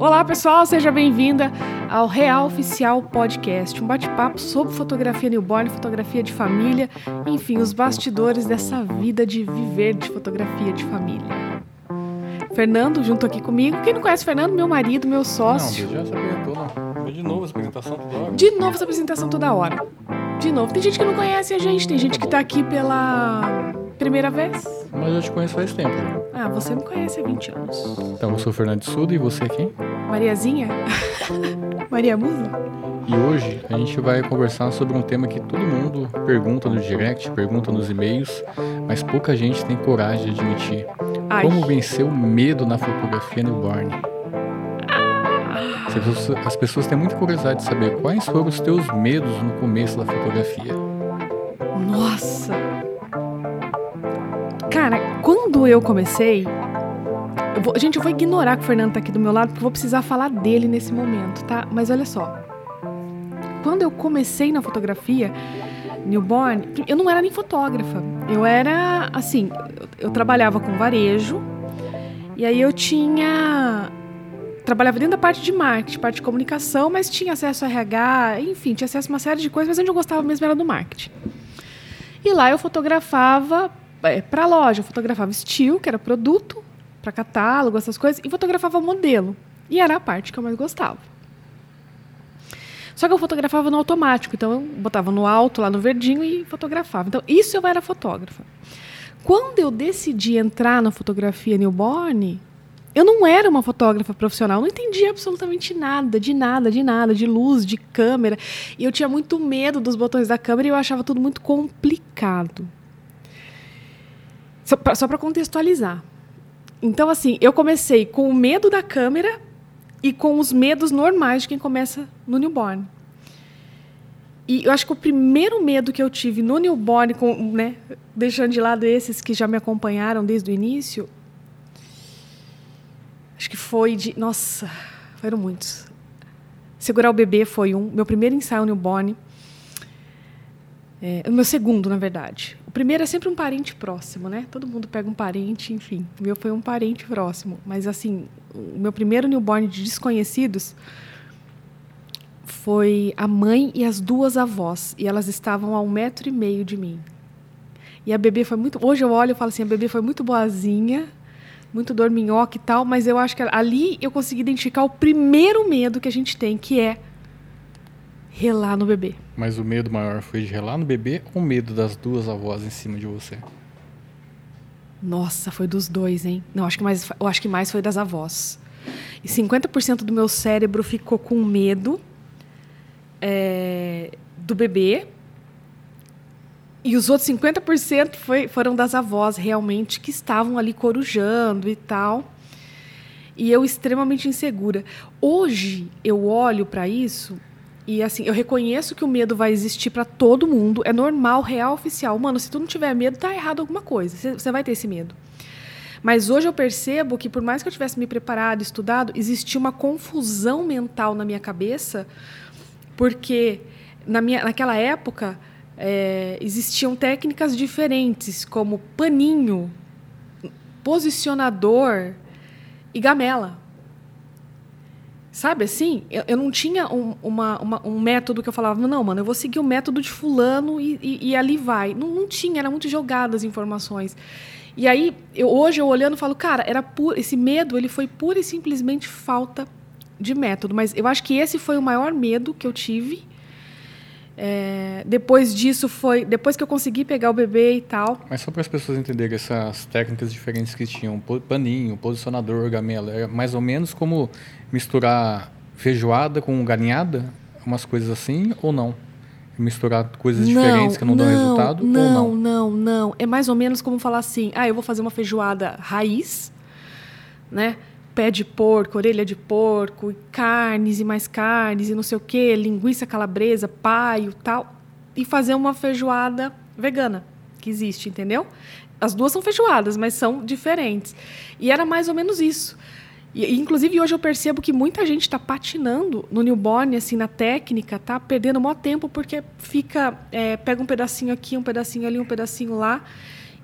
Olá pessoal, seja bem-vinda ao Real Oficial Podcast, um bate-papo sobre fotografia newborn, fotografia de família, enfim, os bastidores dessa vida de viver de fotografia de família. Fernando, junto aqui comigo. Quem não conhece Fernando, meu marido, meu sócio. Não, já se apresentou, não. De novo essa apresentação toda hora. De novo essa apresentação toda hora. De novo. Tem gente que não conhece a gente, tem gente que tá aqui pela primeira vez. Mas eu te conheço faz tempo. Ah, você me conhece há 20 anos. Então, eu sou o Fernando Suda e você quem? Mariazinha? Maria Musa? E hoje a gente vai conversar sobre um tema que todo mundo pergunta no direct, pergunta nos e-mails, mas pouca gente tem coragem de admitir. Ai. Como vencer o medo na fotografia newborn? As pessoas- As pessoas têm muita curiosidade de saber quais foram os teus medos no começo da fotografia. Nossa! Cara, quando eu comecei. eu vou- gente, eu vou ignorar que o Fernando tá aqui do meu lado, porque eu vou precisar falar dele nesse momento, tá? Mas olha só. Quando eu comecei na fotografia, newborn, eu não era nem fotógrafa. Eu era, assim, eu, eu trabalhava com varejo, e aí eu tinha. Trabalhava dentro da parte de marketing, parte de comunicação, mas tinha acesso a RH, enfim, tinha acesso a uma série de coisas, mas onde eu gostava mesmo era do marketing. E lá eu fotografava para loja, eu fotografava estilo, que era produto, para catálogo, essas coisas, e fotografava modelo. E era a parte que eu mais gostava. Só que eu fotografava no automático, então eu botava no alto, lá no verdinho e fotografava. Então isso eu era fotógrafa. Quando eu decidi entrar na fotografia newborn, eu não era uma fotógrafa profissional, não entendia absolutamente nada, de nada, de nada, de luz, de câmera. E eu tinha muito medo dos botões da câmera e eu achava tudo muito complicado. Só para contextualizar. Então, assim, eu comecei com o medo da câmera e com os medos normais de quem começa no newborn. E eu acho que o primeiro medo que eu tive no newborn, com, né, deixando de lado esses que já me acompanharam desde o início, acho que foi de. Nossa, foram muitos. Segurar o bebê foi um. Meu primeiro ensaio newborn. É, o meu segundo, na verdade. O primeiro é sempre um parente próximo, né? Todo mundo pega um parente, enfim. O meu foi um parente próximo. Mas, assim, o meu primeiro newborn de desconhecidos foi a mãe e as duas avós. E elas estavam a um metro e meio de mim. E a bebê foi muito. Hoje eu olho e falo assim: a bebê foi muito boazinha, muito dorminhoca e tal, mas eu acho que ali eu consegui identificar o primeiro medo que a gente tem, que é relar no bebê. Mas o medo maior foi de relar no bebê ou o medo das duas avós em cima de você? Nossa, foi dos dois, hein? Não, acho que mais, eu acho que mais foi das avós. E 50% do meu cérebro ficou com medo é, do bebê. E os outros 50% foi, foram das avós, realmente, que estavam ali corujando e tal. E eu extremamente insegura. Hoje, eu olho para isso e, assim, eu reconheço que o medo vai existir para todo mundo. É normal, real, oficial. Mano, se tu não tiver medo, tá errado alguma coisa. Você- vai ter esse medo. Mas hoje eu percebo que, por mais que eu tivesse me preparado, estudado, existia uma confusão mental na minha cabeça, porque na minha, naquela época é, existiam técnicas diferentes, como paninho, posicionador e gamela. Sabe assim? Eu, eu não tinha um, uma- uma- um método que eu falava, não, mano, eu vou seguir o método de fulano e, e- e ali vai. Não, não tinha, era muito jogado as informações. E aí, eu, hoje eu olhando, falo, cara, era esse medo ele foi pura e simplesmente falta de método. Mas eu acho que esse foi o maior medo que eu tive. É, depois disso foi. Depois que eu consegui pegar o bebê e tal. Mas só para as pessoas entenderem essas técnicas diferentes que tinham, paninho, posicionador, gamela, era mais ou menos como misturar feijoada com galinhada, umas coisas assim, ou não? Misturar coisas diferentes que não, dão resultado, não, ou não? Não, não. É mais ou menos como falar assim: ah, eu vou fazer uma feijoada raiz, né? Pé de porco, orelha de porco, e carnes e mais carnes e não sei o quê, linguiça calabresa, paio tal, e fazer uma feijoada vegana, que existe, entendeu? As duas são feijoadas, mas são diferentes. E era mais ou menos isso. E, inclusive, hoje eu percebo que muita gente está patinando no newborn, assim, na técnica, tá perdendo o maior tempo porque fica, é, pega um pedacinho aqui, um pedacinho ali, um pedacinho lá,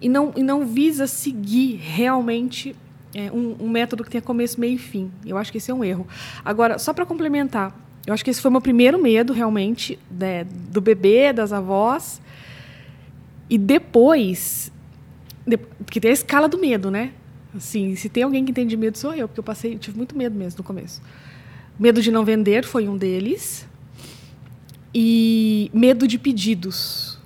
e não, e não visa seguir realmente é, um, um, método que tenha começo, meio e fim. Eu acho que esse é um erro. Agora, só para complementar, eu acho que esse foi o meu primeiro medo, realmente, né, do bebê, das avós. E depois, de, que tem a escala do medo, né? Assim, se tem alguém que entende medo, sou eu, porque eu passei, tive muito medo mesmo no começo. Medo de não vender foi um deles. E medo de pedidos.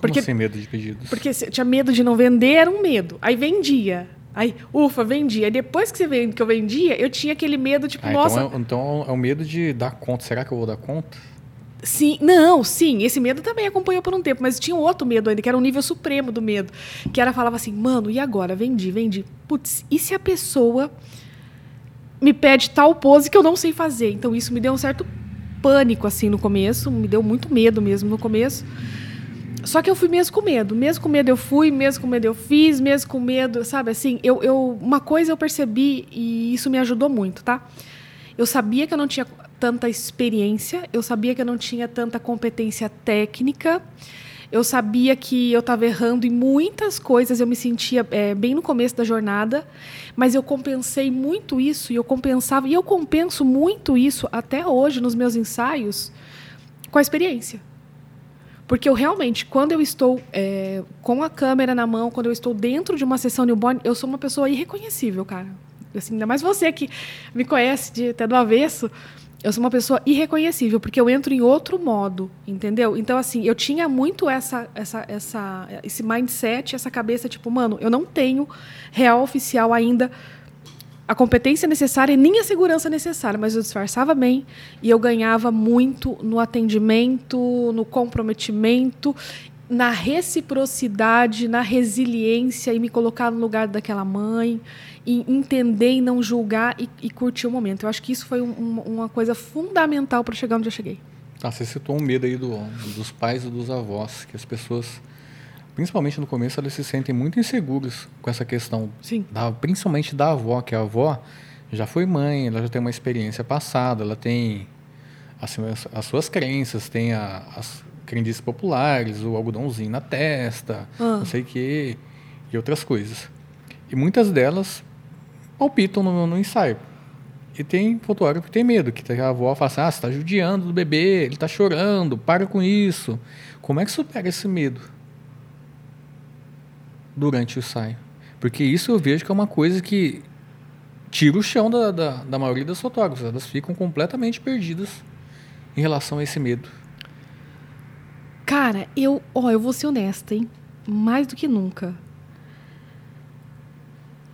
Porque, Como assim medo de pedidos? Porque tinha medo de não vender, era um medo. Aí vendia. Aí, ufa, vendia. Depois que, você que eu vendia, eu tinha aquele medo, tipo, ah, nossa. Então é, então é o medo de dar conta. Será que eu vou dar conta? Sim, não, sim, esse medo também acompanhou por um tempo, mas tinha um outro medo ainda, que era um nível supremo do medo, que era falava assim, mano, e agora? Vendi, vendi. Putz, e se a pessoa me pede tal pose que eu não sei fazer? Então isso me deu um certo pânico assim no começo, me deu muito medo mesmo no começo. Só que eu fui mesmo com medo, mesmo com medo eu fui, mesmo com medo eu fiz, mesmo com medo, sabe assim, eu, eu uma coisa eu percebi e isso me ajudou muito, tá? Eu sabia que eu não tinha tanta experiência, eu sabia que eu não tinha tanta competência técnica, eu sabia que eu estava errando em muitas coisas, eu me sentia é, bem no começo da jornada, mas eu compensei muito isso e eu compensava e eu compenso muito isso até hoje nos meus ensaios com a experiência. Porque eu realmente, quando eu estou é, com a câmera na mão, quando eu estou dentro de uma sessão newborn, eu sou uma pessoa irreconhecível, cara. Assim, ainda mais você que me conhece de, até do avesso, eu sou uma pessoa irreconhecível, porque eu entro em outro modo, entendeu? Então, assim, eu tinha muito essa, essa, essa, esse mindset, essa cabeça, tipo, mano, eu não tenho real oficial ainda a competência necessária e nem a segurança necessária, mas eu disfarçava bem e eu ganhava muito no atendimento, no comprometimento, na reciprocidade, na resiliência e me colocar no lugar daquela mãe e entender e não julgar e, e curtir o momento. Eu acho que isso foi um, uma coisa fundamental para chegar onde eu cheguei. Ah, você citou um medo aí do, dos pais e dos avós, que as pessoas, principalmente no começo, elas se sentem muito inseguras com essa questão. Sim. Da, principalmente da avó, que a avó já foi mãe, ela já tem uma experiência passada, ela tem as, as suas crenças, tem a, as crendices populares, o algodãozinho na testa, ah. não sei o quê, e outras coisas. E muitas delas palpitam no, no ensaio. E tem fotógrafo que tem medo, que a avó fala assim, ah, você está judiando do bebê, ele está chorando, para com isso. Como é que supera esse medo durante o ensaio? Porque isso eu vejo que é uma coisa que tira o chão da, da, da maioria das fotógrafas. Elas ficam completamente perdidas em relação a esse medo. Cara, eu, ó, eu vou ser honesta, hein? Mais do que nunca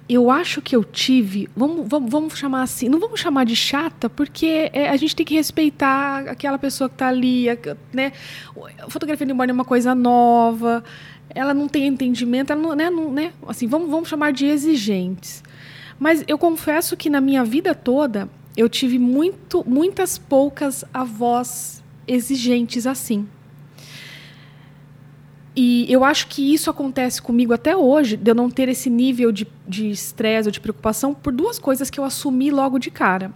eu acho que eu tive, vamos, vamos, vamos chamar assim, não vamos chamar de chata, porque é, a gente tem que respeitar aquela pessoa que está ali, né? Fotografia de newborn é uma coisa nova, ela não tem entendimento, ela não, né, não, né? Assim, vamos, vamos chamar de exigentes. Mas eu confesso que na minha vida toda eu tive muito, muitas poucas avós exigentes assim. E eu acho que isso acontece comigo até hoje, de eu não ter esse nível de estresse ou de preocupação, por duas coisas que eu assumi logo de cara.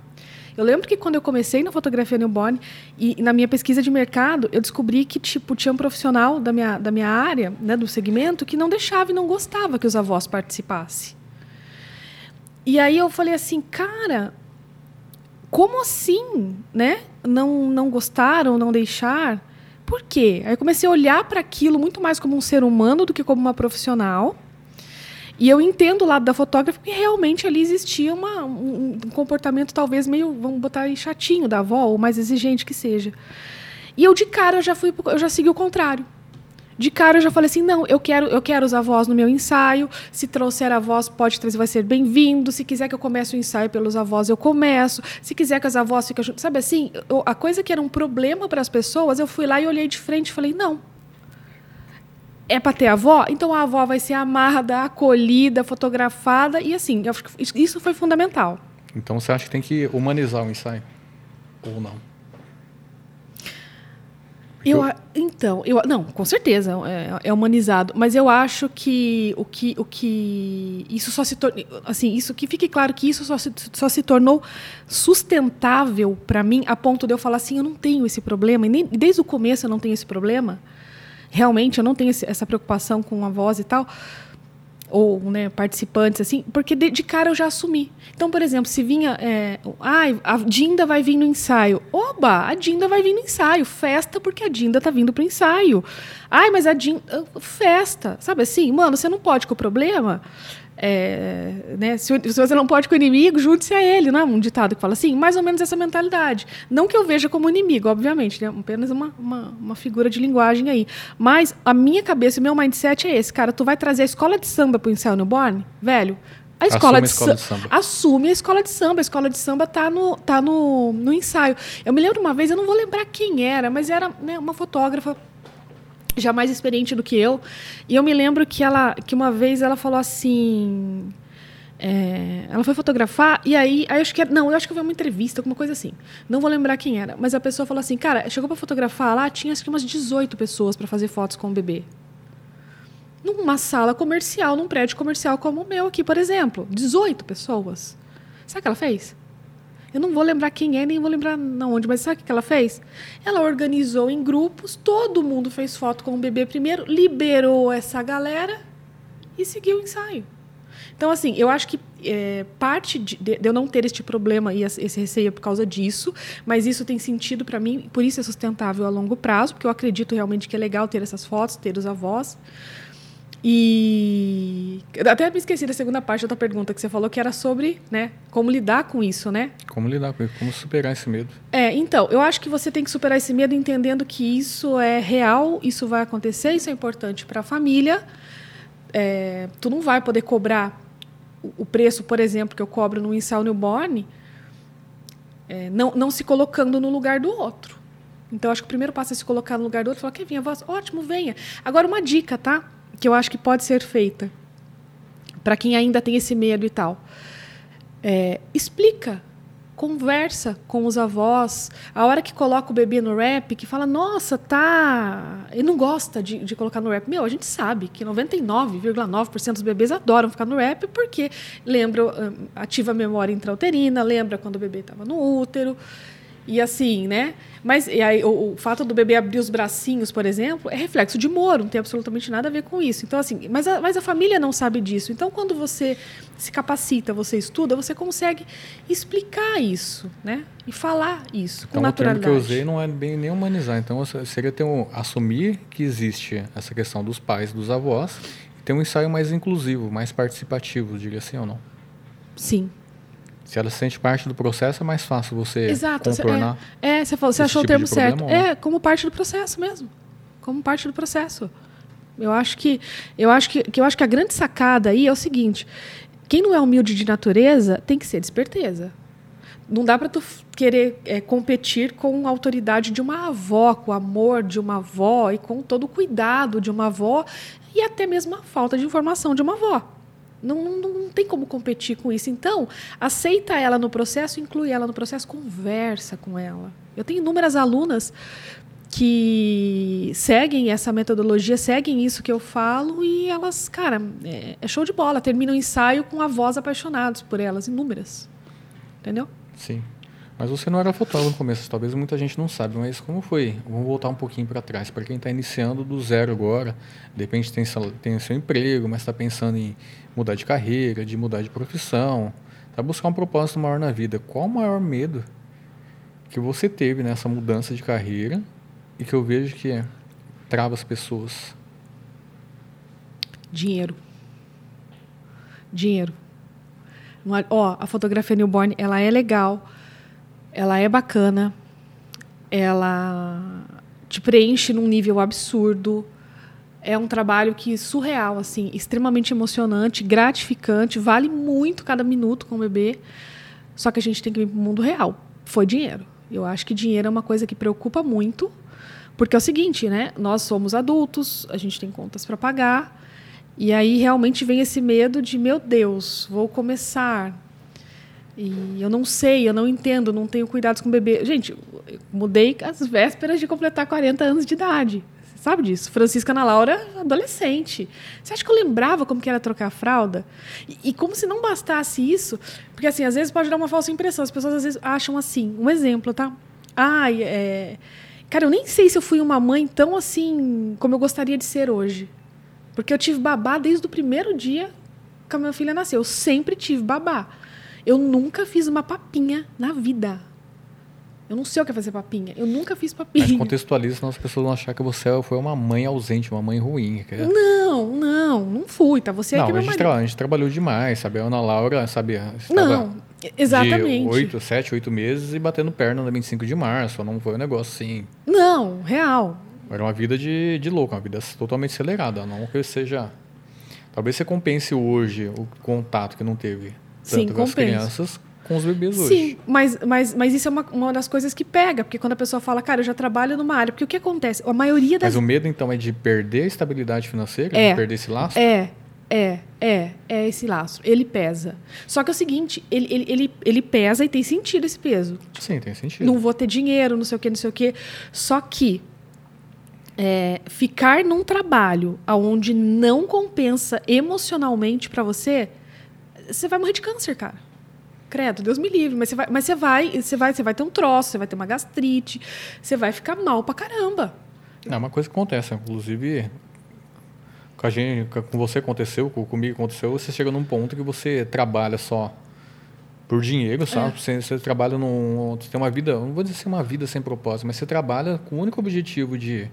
Eu lembro que quando eu comecei na fotografia newborn e, e na minha pesquisa de mercado, eu descobri que tipo tinha um profissional da minha, da minha área, né, do segmento, que não deixava e não gostava que os avós participassem. E aí eu falei assim, cara, como assim, né? Não não gostaram, não deixar? Por quê? Aí comecei a olhar para aquilo muito mais como um ser humano do que como uma profissional. E eu entendo o lado da fotógrafa que realmente ali existia uma, um, um comportamento talvez meio, vamos botar aí, chatinho da avó, ou mais exigente que seja. E eu de cara eu já fui, eu já segui o contrário de cara eu já falei assim, não, eu quero, eu quero os avós no meu ensaio. Se trouxer avós, pode trazer, vai ser bem-vindo. Se quiser que eu comece o ensaio pelos avós, eu começo. Se quiser que as avós fiquem juntas, sabe assim, eu, a coisa que era um problema para as pessoas, eu fui lá e olhei de frente e falei, não. É para ter avó? Então a avó vai ser amada, acolhida, fotografada e assim, isso foi fundamental. Então você acha que tem que humanizar o ensaio ou não? Eu, então, eu, não, com certeza é, é, humanizado, mas eu acho que o que, o que isso só se tornou, assim, isso que fique claro que isso só se, só se tornou sustentável para mim a ponto de eu falar assim, eu não tenho esse problema, e nem, desde o começo eu não tenho esse problema. Realmente eu não tenho essa preocupação com a voz e tal ou né, participantes, assim, porque de, de, cara eu já assumi. Então, por exemplo, se vinha. É, ah, a Dinda vai vir no ensaio. Oba, a Dinda vai vir no ensaio. Festa porque a Dinda tá vindo pro ensaio. Ai, mas a Dinda. Festa. Sabe assim? Mano, você não pode com o problema. É, né, se, se, você não pode com o inimigo, junte-se a ele, não é um ditado que fala assim? Mais ou menos essa mentalidade. Não que eu veja como inimigo, obviamente, né, apenas uma, uma, uma, figura de linguagem aí. Mas a minha cabeça, o meu mindset é esse, cara, tu vai trazer a escola de samba para o Ensaio Newborn? Velho, a escola, assume de, a escola de samba. Assume a escola de samba. A escola de samba tá no, tá no, no ensaio. Eu me lembro uma vez, eu não vou lembrar quem era, mas era né, uma fotógrafa já mais experiente do que eu. E eu me lembro que ela, que uma vez ela falou assim, é, ela foi fotografar e aí, aí acho que era, não, eu acho que foi uma entrevista, alguma coisa assim. Não vou lembrar quem era, mas a pessoa falou assim, cara, chegou para fotografar lá, tinha acho que umas 18 pessoas para fazer fotos com o bebê. Numa sala comercial, num prédio comercial como o meu aqui, por exemplo, 18 pessoas. Sabe o que ela fez? Eu não vou lembrar quem é, nem vou lembrar não onde, mas sabe o que ela fez? Ela organizou em grupos, todo mundo fez foto com o bebê primeiro, liberou essa galera e seguiu o ensaio. Então, assim, eu acho que é, parte de, de, eu não ter este problema e esse receio é por causa disso, mas isso tem sentido para mim, por isso é sustentável a longo prazo, porque eu acredito realmente que é legal ter essas fotos, ter os avós. E até me esqueci da segunda parte da tua pergunta que você falou que era sobre, né, como lidar com isso, né? Como lidar com isso, como superar esse medo. É, então, eu acho que você tem que superar esse medo entendendo que isso é real, isso vai acontecer, isso é importante para a família. É, tu não vai poder cobrar o preço, por exemplo, que eu cobro no ensaio newborn, é, não, não se colocando no lugar do outro. Então, acho que o primeiro passo é se colocar no lugar do outro falar, quer vir a voz? Ótimo, venha. Agora, uma dica, tá? Que eu acho que pode ser feita para quem ainda tem esse medo e tal. É, explica, conversa com os avós. A hora que coloca o bebê no rap, que fala, nossa, tá. Ele não gosta de, de colocar no rap. Meu, a gente sabe que 99,9% dos bebês adoram ficar no rap porque lembra, hum, ativa a memória intrauterina, lembra quando o bebê estava no útero. E assim, né? Mas aí, o, o, fato do bebê abrir os bracinhos, por exemplo, é reflexo de Moro, não tem absolutamente nada a ver com isso. Então, assim, mas a, mas a família não sabe disso. Então, quando você se capacita, você estuda, você consegue explicar isso, né? E falar isso então, com naturalidade. O termo que eu usei não é bem nem humanizar. Então, seria ter um, assumir que existe essa questão dos pais, dos avós, e ter um ensaio mais inclusivo, mais participativo, diria assim ou não? Sim, se ela se sente parte do processo, é mais fácil você Exato, contornar. É, é você, falou, você achou tipo o termo certo. É, como parte do processo mesmo. Como parte do processo. Eu acho que eu acho que, que eu acho que a grande sacada aí é o seguinte: quem não é humilde de natureza tem que ser desperteza. Não dá para tu querer é, competir com a autoridade de uma avó, com o amor de uma avó e com todo o cuidado de uma avó e até mesmo a falta de informação de uma avó. Não, não, não, tem como competir com isso. Então, aceita ela no processo, inclui ela no processo, conversa com ela. Eu tenho inúmeras alunas que seguem essa metodologia, seguem isso que eu falo e elas, cara, é, é show de bola. Terminam o ensaio com avós apaixonados por elas, inúmeras. Entendeu? Sim. Mas você não era fotógrafo no começo, talvez muita gente não sabe, mas como foi? Vamos voltar um pouquinho para trás. Para quem está iniciando do zero agora, de repente tem, tem seu emprego, mas está pensando em mudar de carreira, de mudar de profissão, tá buscar um propósito maior na vida. Qual o maior medo que você teve nessa mudança de carreira e que eu vejo que é, trava as pessoas? Dinheiro. Dinheiro. Ó, a fotografia newborn, ela é legal, ela é bacana, ela te preenche num nível absurdo, é um trabalho que surreal, assim, extremamente emocionante, gratificante, vale muito cada minuto com o bebê. Só que a gente tem que ir para o mundo real. Foi dinheiro. Eu acho que dinheiro é uma coisa que preocupa muito, porque é o seguinte, né? Nós somos adultos, a gente tem contas para pagar, e aí realmente vem esse medo de, meu Deus, vou começar E eu não sei, eu não entendo, não tenho cuidados com o bebê. Gente, mudei às vésperas de completar 40 anos de idade. Sabe disso? Francisca Ana Laura, adolescente. Você acha que eu lembrava como que era trocar a fralda? E, e como se não bastasse isso, porque assim, às vezes pode dar uma falsa impressão. As pessoas às vezes acham assim, um exemplo, tá? Ai, é... Cara, eu nem sei se eu fui uma mãe tão assim como eu gostaria de ser hoje. Porque eu tive babá desde o primeiro dia que a minha filha nasceu. Eu sempre tive babá. Eu nunca fiz uma papinha na vida. Eu não sei o que é fazer papinha. Eu nunca fiz papinha. Mas contextualiza, senão as pessoas vão achar que você foi uma mãe ausente, uma mãe ruim. Não, não, não fui, tá? Você não, é que a gente, tra a gente trabalhou demais, sabe? A Ana Laura, sabe? Não, exatamente. 8, 7, 8 meses e batendo perna no 25 de março. Não foi um negócio assim. Não, real. Era uma vida de, de louco, uma vida totalmente acelerada. Não que seja. Talvez você compense hoje o contato que não teve tanto Sim, com as crianças com os bebês hoje. Sim, mas, mas, mas isso é uma, uma das coisas que pega, porque quando a pessoa fala, cara, eu já trabalho numa área, porque o que acontece? A maioria das. Mas o medo, então, é de perder a estabilidade financeira? É. De perder esse laço? É, é, é, é esse laço. Ele pesa. Só que é o seguinte, ele, ele, ele, ele pesa e tem sentido esse peso. Sim, tem sentido. Não vou ter dinheiro, não sei o quê, não sei o quê. Só que é, ficar num trabalho onde não compensa emocionalmente para você, você vai morrer de câncer, cara. Credo, Deus me livre, mas você vai, mas você vai, você vai, você vai ter um troço, você vai ter uma gastrite, você vai ficar mal pra caramba. É uma coisa que acontece, inclusive com a gente, com você aconteceu, comigo aconteceu, você chega num ponto que você trabalha só por dinheiro, sabe? É. Você, você, trabalha num, você tem uma vida, não vou dizer assim uma vida sem propósito, mas você trabalha com o único objetivo de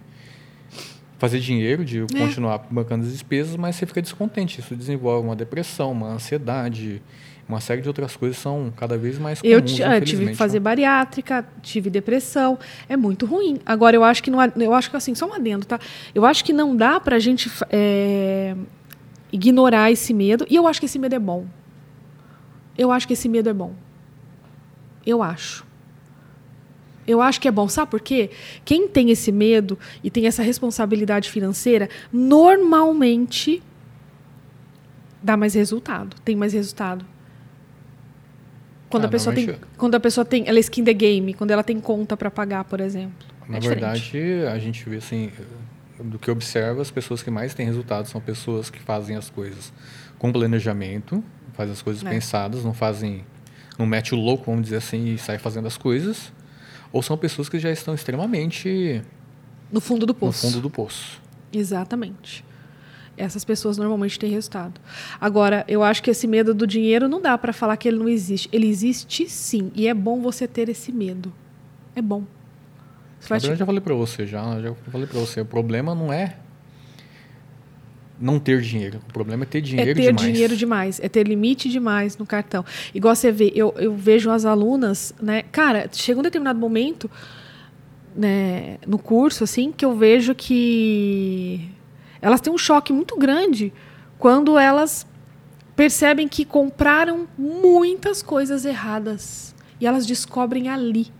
fazer dinheiro, de é. continuar bancando as despesas, mas você fica descontente. Isso desenvolve uma depressão, uma ansiedade, uma série de outras coisas são cada vez mais comuns. Eu ah, tive que fazer né? bariátrica, tive depressão, é muito ruim. Agora eu acho que não, eu acho que assim só um adendo, tá? Eu acho que não dá para a gente é, ignorar esse medo e eu acho que esse medo é bom. Eu acho que esse medo é bom. Eu acho. Eu acho que é bom. Sabe por quê? Quem tem esse medo e tem essa responsabilidade financeira, normalmente dá mais resultado, tem mais resultado. Quando, ah, a pessoa tem, quando a pessoa tem. Ela é skin the game, quando ela tem conta para pagar, por exemplo. Na é verdade, a gente vê assim. Do que observa, as pessoas que mais têm resultado são pessoas que fazem as coisas com planejamento, fazem as coisas é. pensadas, não fazem. Não mete o louco, vamos dizer assim, e sai fazendo as coisas. Ou são pessoas que já estão extremamente. No fundo do poço. No fundo do poço. Exatamente essas pessoas normalmente têm resultado. Agora, eu acho que esse medo do dinheiro não dá para falar que ele não existe. Ele existe sim, e é bom você ter esse medo. É bom. Mas eu já falei para você, já, já falei para você, o problema não é não ter dinheiro. O problema é ter dinheiro demais. É ter demais. dinheiro demais, é ter limite demais no cartão. Igual você vê, eu, eu vejo as alunas, né? Cara, chega um determinado momento né, no curso, assim, que eu vejo que elas têm um choque muito grande quando elas percebem que compraram muitas coisas erradas e elas descobrem ali.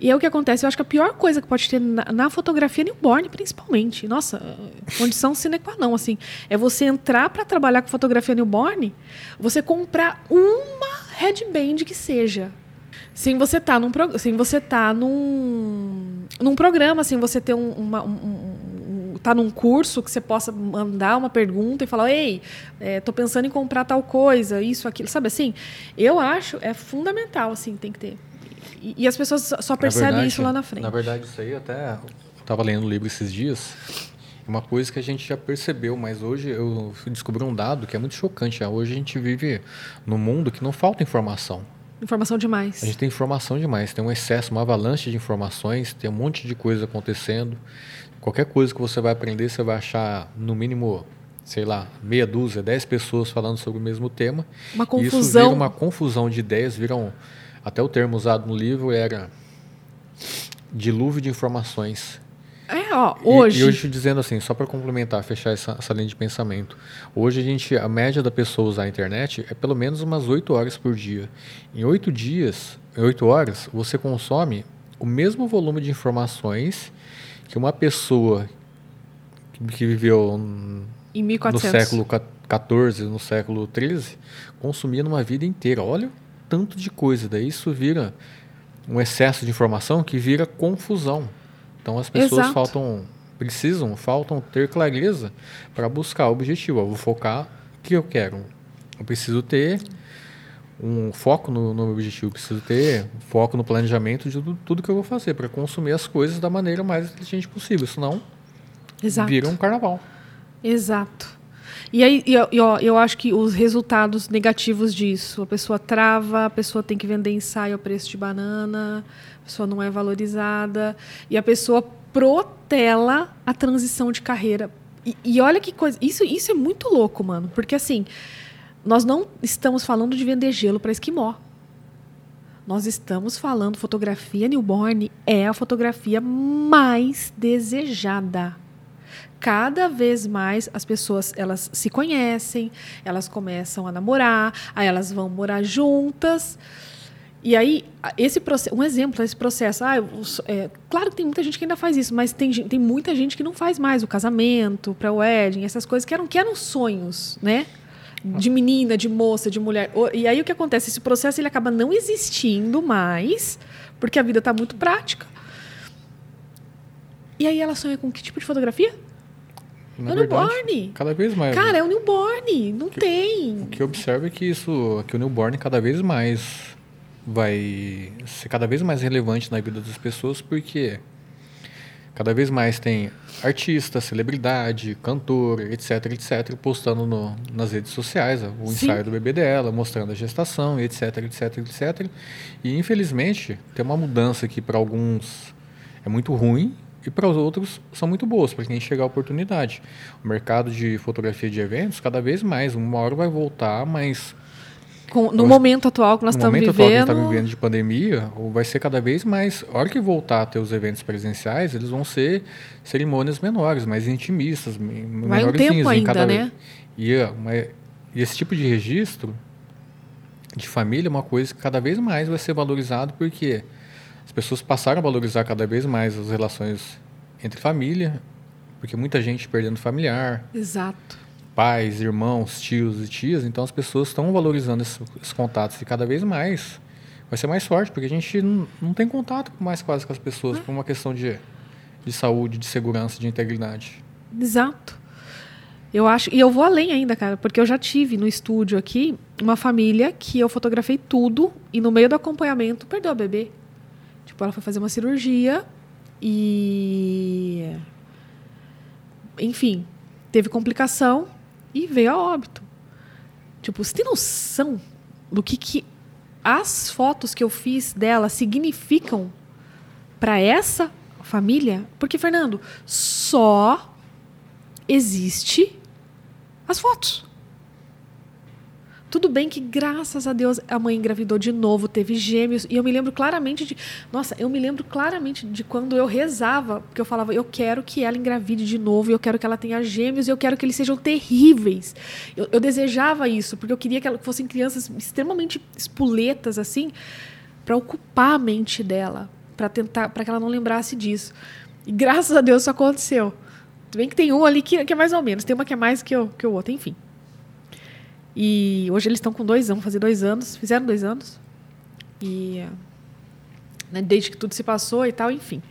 E é o que acontece. Eu acho que a pior coisa que pode ter na, na fotografia newborn, principalmente, nossa, condição sine qua non, assim, é você entrar para trabalhar com fotografia newborn, você comprar uma headband que seja. Sem você tá num, sem você tá num, num programa, sem você ter um, uma, um, tá num curso que você possa mandar uma pergunta e falar, ei, é, tô pensando em comprar tal coisa, isso, aquilo, sabe assim? Eu acho é fundamental, assim, tem que ter. E, e as pessoas só percebem verdade, isso lá na frente. Na verdade, isso aí até estava lendo o um livro esses dias. Uma coisa que a gente já percebeu, mas hoje eu descobri um dado que é muito chocante. Hoje a gente vive num mundo que não falta informação. Informação demais. A gente tem informação demais, tem um excesso, uma avalanche de informações, tem um monte de coisa acontecendo. Qualquer coisa que você vai aprender, você vai achar no mínimo, sei lá, meia dúzia, dez pessoas falando sobre o mesmo tema. Uma confusão. E isso vira uma confusão de ideias, viram até o termo usado no livro era dilúvio de informações. É, ó, hoje. E, e hoje dizendo assim, só para complementar, fechar essa, essa, linha de pensamento. Hoje a gente, a média da pessoa usar a internet é pelo menos umas 8 horas por dia. Em 8 dias, em 8 horas, você consome o mesmo volume de informações que uma pessoa que viveu no século XIV, no século XIII, consumia numa vida inteira. Olha o tanto de coisa. Daí isso vira um excesso de informação que vira confusão. Então as pessoas Exato. faltam, precisam, faltam ter clareza para buscar o objetivo. Eu vou focar o que eu quero. Eu preciso ter um foco no, no meu objetivo, preciso ter foco no planejamento de tudo, tudo que eu vou fazer para consumir as coisas da maneira mais inteligente possível. Senão Exato. vira um carnaval. Exato. E aí, e, ó, eu acho que os resultados negativos disso, a pessoa trava, a pessoa tem que vender ensaio ao preço de banana, a pessoa não é valorizada, e a pessoa protela a transição de carreira. E, e olha que coisa, isso, isso é muito louco, mano, porque assim, nós não estamos falando de vender gelo para esquimó. Nós estamos falando fotografia newborn é a fotografia mais desejada cada vez mais as pessoas elas se conhecem, elas começam a namorar, aí elas vão morar juntas. E aí, esse um exemplo desse processo, ah, eu, é, claro que tem muita gente que ainda faz isso, mas tem, tem muita gente que não faz mais o casamento, para o wedding, essas coisas que eram, que eram sonhos, né? De menina, de moça, de mulher. E aí o que acontece? Esse processo ele acaba não existindo mais, porque a vida está muito prática. E aí ela sonha com que tipo de fotografia? Na é verdade, newborn. Cada vez mais. Cara, é o newborn. Não Que- tem. O que eu observo é que isso, que o newborn cada vez mais vai ser cada vez mais relevante na vida das pessoas, porque cada vez mais tem artista, celebridade, cantor, etc, etc, postando no, nas redes sociais o Sim. ensaio do bebê dela, mostrando a gestação, etc, etc, etc. E infelizmente tem uma mudança que para alguns é muito ruim e para os outros são muito boas, para quem chegar a oportunidade. O mercado de fotografia de eventos, cada vez mais, uma hora vai voltar, mas Com- no momento atual que nós no estamos momento atual que a gente vivendo. está vivendo de pandemia, vai ser cada vez mais. A hora que voltar a ter os eventos presenciais, eles vão ser cerimônias menores, mais intimistas, Vai um tempo ainda, cada- né? E, é, uma- e esse tipo de registro de família é uma coisa que cada vez mais vai ser valorizado, porque as pessoas passaram a valorizar cada vez mais as relações entre família, porque muita gente perdendo familiar, Exato. Pais, irmãos, tios e tias, então as pessoas estão valorizando esses, contatos e cada vez mais vai ser mais forte, porque a gente não, não tem contato mais quase com as pessoas por uma questão de, de saúde, de segurança, de integridade. Exato. Eu acho, e eu vou além ainda, cara, porque eu já tive no estúdio aqui uma família que eu fotografei tudo e no meio do acompanhamento perdeu a bebê. Tipo, ela foi fazer uma cirurgia e enfim, teve complicação e veio a óbito. Tipo, você tem noção do que, que as fotos que eu fiz dela significam para essa família? Porque, Fernando, só existe as fotos. Tudo bem que, graças a Deus, a mãe engravidou de novo, teve gêmeos. E eu me lembro claramente de. Nossa, eu me lembro claramente de quando eu rezava, porque eu falava, eu quero que ela engravide de novo, eu quero que ela tenha gêmeos, eu quero que eles sejam terríveis. Eu, eu desejava isso, porque eu queria que elas fossem crianças extremamente espuletas, assim, para ocupar a mente dela, para tentar, para que ela não lembrasse disso. E graças a Deus isso aconteceu. Tudo bem que tem um ali que, que é mais ou menos, tem uma que é mais que o, que o outro, enfim. E hoje eles estão com dois anos, fazer dois anos, fizeram dois anos. E né, desde que tudo se passou e tal, enfim.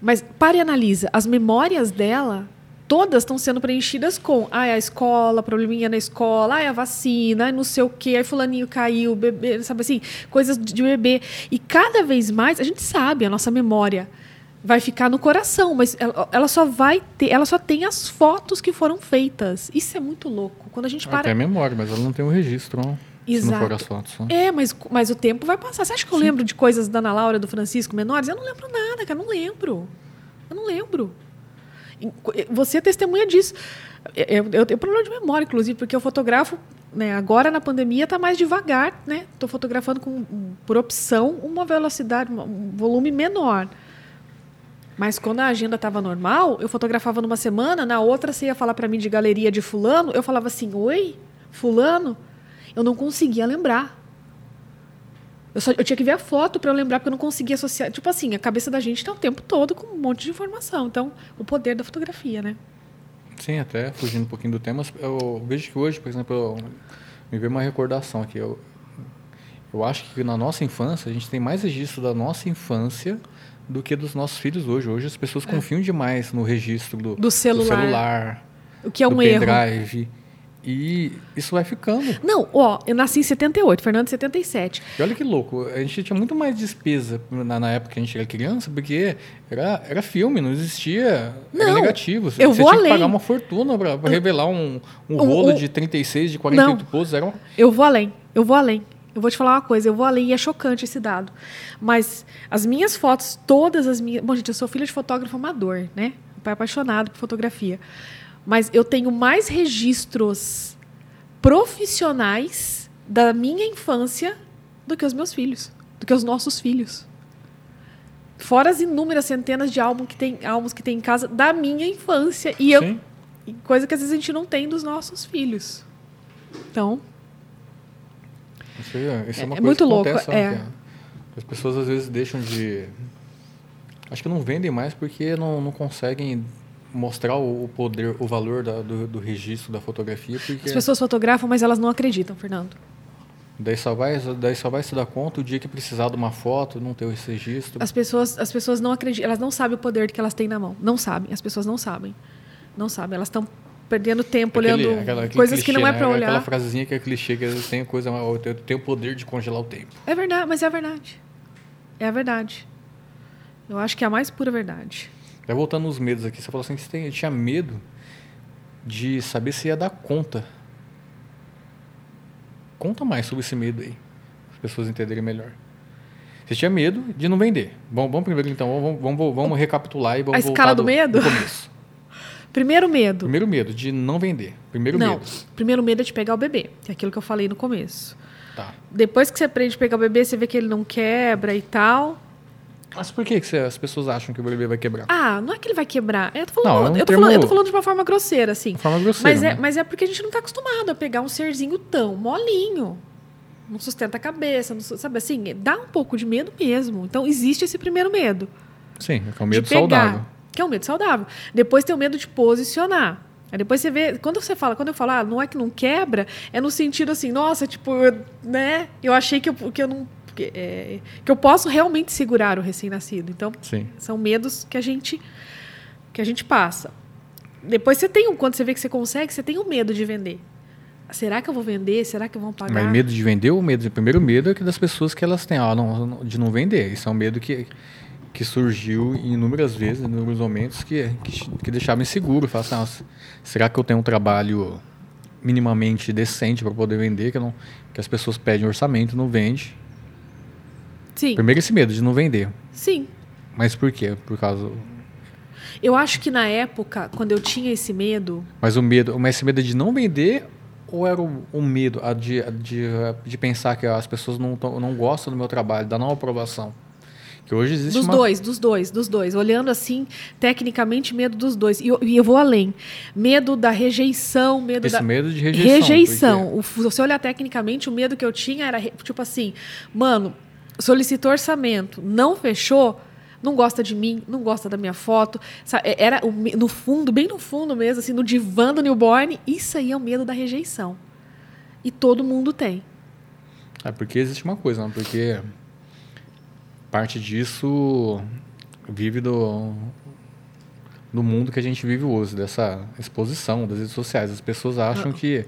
Mas pare e analisa, as memórias dela todas estão sendo preenchidas com ah, a escola, probleminha na escola, ah, a vacina, não sei o quê, aí fulaninho caiu, bebê, sabe assim, coisas de bebê. E cada vez mais, a gente sabe, a nossa memória vai ficar no coração, mas ela, ela só vai ter, ela só tem as fotos que foram feitas. Isso é muito louco. Quando a gente para Até memória, mas ela não tem um registro, não. Se não for Exato. as fotos. né? é, mas, mas o tempo vai passar. Você acha que eu lembro de coisas da Ana Laura, do Francisco, menores? Eu não lembro nada, cara. Não lembro. Eu não lembro. Você é testemunha disso. Eu, eu tenho problema de memória, inclusive, porque eu fotografo, né, agora na pandemia está mais devagar, né? Estou fotografando com, por opção, uma velocidade, um volume menor. Mas quando a agenda estava normal, eu fotografava numa semana, na outra você ia falar para mim de galeria de fulano, eu falava assim, oi, fulano? Eu não conseguia lembrar. Eu, só, eu tinha que ver a foto para eu lembrar, porque eu não conseguia associar. Tipo assim, a cabeça da gente está o tempo todo com um monte de informação. Então, o poder da fotografia, né? Sim, até fugindo um pouquinho do tema, eu vejo que hoje, por exemplo, eu, me veio uma recordação aqui. Eu, eu acho que na nossa infância, a gente tem mais registro da nossa infância do que dos nossos filhos hoje. Hoje as pessoas é. confiam demais no registro do, do celular. Do celular o que é um erro. pendrive. E isso vai ficando. Não, ó, eu nasci em 78, Fernando em 77. E olha que louco, a gente tinha muito mais despesa na, na época que a gente era criança, porque era, era filme, não existia. Não, era negativo. Você, eu você vou tinha além. que pagar uma fortuna para revelar um, um rolo o, o, de 36, de 48 não, poses. Era um... Eu vou além, eu vou além. Eu vou te falar uma coisa, eu vou além e é chocante esse dado. Mas as minhas fotos, todas as minhas. Bom, gente, eu sou filha de fotógrafo amador, né? O pai é apaixonado por fotografia. Mas eu tenho mais registros profissionais da minha infância do que os meus filhos, do que os nossos filhos. Fora as inúmeras centenas de álbuns que tem, álbuns que tem em casa da minha infância. E eu. coisa que às vezes a gente não tem dos nossos filhos. Então. Isso, é, isso é, é uma é coisa muito que louco. Acontece, é. As pessoas às vezes deixam de. Acho que não vendem mais porque não, não conseguem mostrar o poder, o valor da, do, do, registro da fotografia. Porque As pessoas fotografam, mas elas não acreditam, Fernando. Daí só, vai, daí só vai se dar conta o dia que precisar de uma foto, não ter esse registro. As pessoas, as pessoas não acreditam, elas não sabem o poder que elas têm na mão. Não sabem, as pessoas não sabem. Não sabem, elas estão perdendo tempo aquele, olhando aquela, coisas clichê, que não é para né? olhar. Aquela frasezinha que é clichê, que têm coisa, eu tenho o poder de congelar o tempo. É verdade, mas é a verdade. É a verdade. Eu acho que é a mais pura verdade. Até voltando nos medos aqui, você falou assim que você tinha medo de saber se ia dar conta. Conta mais sobre esse medo aí, para as pessoas entenderem melhor. Você tinha medo de não vender. Bom, vamos primeiro então, vamos, vamos, vamos recapitular e vamos A escala do, do medo? Do começo. Primeiro medo. Primeiro medo de não vender. Primeiro não, medo. Primeiro medo é de pegar o bebê, que é aquilo que eu falei no começo. Tá. Depois que você aprende a pegar o bebê, você vê que ele não quebra e tal. Mas por que, que as pessoas acham que o bebê vai quebrar? Ah, não é que ele vai quebrar. Eu tô falando, não, é um eu, tô termo... falando eu tô falando de uma forma grosseira, assim. Forma grosseira. Mas, né? é, mas é porque a gente não está acostumado a pegar um serzinho tão molinho. Não sustenta a cabeça, não, sabe assim? Dá um pouco de medo mesmo. Então existe esse primeiro medo. Sim, é um medo saudável. Que é um medo saudável. Depois tem o medo de posicionar. Aí depois você vê, quando você fala, quando eu falo, ah, não é que não quebra, é no sentido assim, nossa, tipo, né? Eu achei que eu, que eu não porque, é, que eu posso realmente segurar o recém-nascido. Então, Sim. são medos que a gente que a gente passa. Depois você tem, quando você vê que você consegue, você tem o medo de vender. Será que eu vou vender? Será que vão pagar? Mas medo de vender ou medo? O primeiro medo é que das pessoas que elas têm, ah, não, de não vender. Isso é um medo que, que surgiu inúmeras vezes, em inúmeros momentos, que, que, que deixava inseguro. Fala assim, nossa, será que eu tenho um trabalho minimamente decente para poder vender? Que, não, que as pessoas pedem orçamento, não vende. Sim. Primeiro esse medo de não vender. Sim. Mas por quê? Por causa. Eu acho que na época, quando eu tinha esse medo. Mas o medo, mas esse medo de não vender ou era o, o medo de, de, de pensar que as pessoas não, não gostam do meu trabalho, da não aprovação? Que hoje existe dos uma... dois, dos dois, dos dois. Olhando assim, tecnicamente, medo dos dois. E eu, e eu vou além. Medo da rejeição, medo Esse da... medo de rejeição. Rejeição. Porque... O, se você olhar tecnicamente, o medo que eu tinha era, tipo assim, mano, solicitou orçamento, não fechou, não gosta de mim, não gosta da minha foto. Sabe? É, era no fundo, bem no fundo mesmo, assim, no divã do newborn, isso aí é o medo da rejeição. E todo mundo tem. É porque existe uma coisa, né? porque parte disso vive do, do mundo que a gente vive hoje, dessa exposição das redes sociais. As pessoas acham ah. que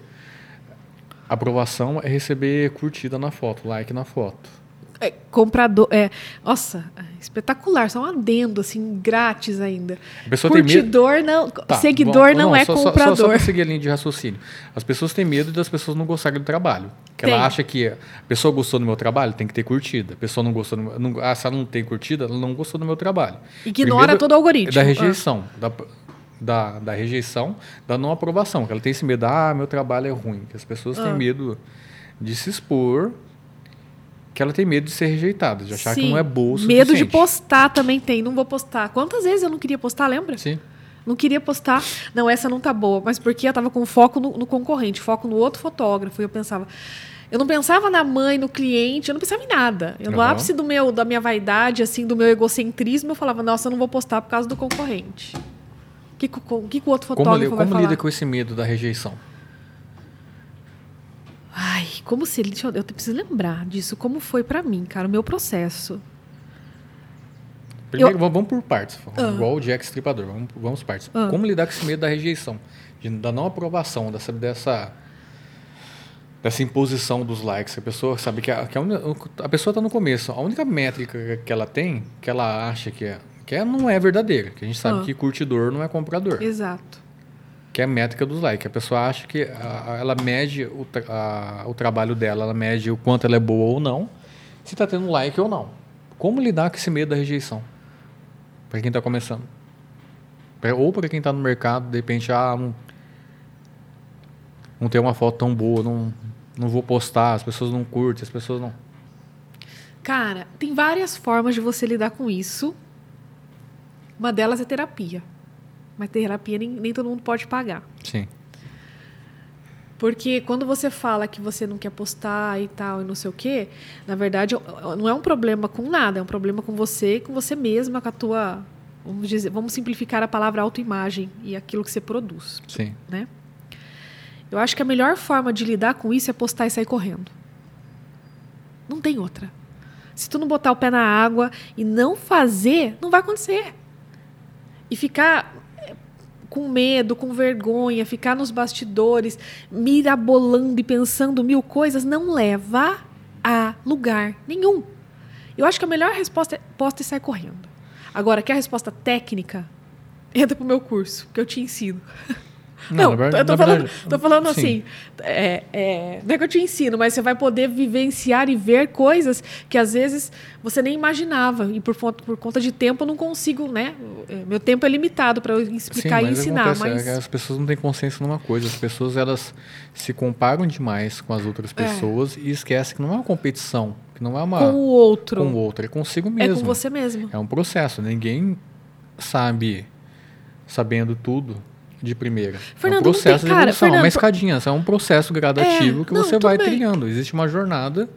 aprovação é receber curtida na foto, like na foto é, comprador. É, nossa, espetacular, só um adendo, assim, grátis ainda. A pessoa Curtidor tem medo... não. Tá, seguidor bom, não, não, é só, comprador. Só, só, só seguir a linha de raciocínio. As pessoas têm medo das pessoas não gostarem do trabalho. Que ela acha que a pessoa gostou do meu trabalho, tem que ter curtida. A pessoa não gostou do meu, não, ah, se ela não tem curtida, ela não gostou do meu trabalho. Ignora Primeiro, todo o algoritmo. Da rejeição. Ah. Da, da, da, rejeição, da não aprovação. Que ela tem esse medo, ah, meu trabalho é ruim. Que as pessoas ah. têm medo de se expor que ela tem medo de ser rejeitada, de achar Sim. que não é boa o Medo de postar também tem, não vou postar. Quantas vezes eu não queria postar, lembra? Sim. Não queria postar. Não, essa não tá boa. Mas porque eu tava com foco no, no concorrente, foco no outro fotógrafo. E eu pensava. Eu não pensava na mãe, no cliente, eu não pensava em nada. Eu, no ápice do meu, da minha vaidade, assim, do meu egocentrismo, eu falava, nossa, eu não vou postar por causa do concorrente. O que, que, o que, o outro Como, fotógrafo li- vai como falar? lida com esse medo da rejeição? Ai, como se ele. Eu, eu preciso lembrar disso. Como foi pra mim, cara, o meu processo. Primeiro, vamos- vamos por partes. Igual o Jack Stripador. Vamos, vamos por partes. Ah. Como lidar com esse medo da rejeição? De- da não aprovação, dessa, dessa, dessa imposição dos likes. A pessoa sabe que a, que a, a pessoa está no começo. A única métrica que ela tem, que ela acha que é, que é não é verdadeira. Que a gente sabe Ah. que curtidor não é comprador. Exato. Que é a métrica dos likes. A pessoa acha que a- a- ela mede o, a- o trabalho dela, ela mede o quanto ela é boa ou não, se está tendo like ou não. Como lidar com esse medo da rejeição? Para quem está começando. Pra- ou para quem está no mercado, de repente, ah, não, não tem uma foto tão boa, não, não vou postar, as pessoas não curtem, as pessoas não. Cara, tem várias formas de você lidar com isso. Uma delas é terapia. Mas terapia nem, nem todo mundo pode pagar. Sim. Porque quando você fala que você não quer postar e tal, e não sei o quê, na verdade, não é um problema com nada, é um problema com você, com você mesma, com a tua. Vamos, dizer, vamos simplificar a palavra autoimagem e aquilo que você produz. Sim. né? Eu acho que a melhor forma de lidar com isso é postar e sair correndo. Não tem outra. Se tu não botar o pé na água e não fazer, não vai acontecer. E ficar com medo, com vergonha, ficar nos bastidores, mirabolando e pensando mil coisas, não leva a lugar nenhum. Eu acho que a melhor resposta é posta e sai correndo. Agora, quer a resposta técnica? Entra pro meu curso, que eu te ensino. Não, verdade- eu tô falando, verdade, tô falando sim. assim, é, é, não é que eu te ensino, mas você vai poder vivenciar e ver coisas que às vezes você nem imaginava. E por, conta- por conta de tempo eu não consigo, né? É, Meu tempo é limitado para eu explicar Sim, e ensinar. acontece, Mas é as pessoas não têm consciência numa coisa. As pessoas elas se comparam demais com as outras pessoas e esquecem que não é uma competição, que não é uma com o outro, com o outro, é consigo é mesmo. com você mesmo. É um processo. Ninguém sabe sabendo tudo de primeira. é Fernando, um não processo tem- de cara, evolução, é uma Fernando, escadinha, é um processo gradativo É, que você vai bem. trilhando. Existe uma jornada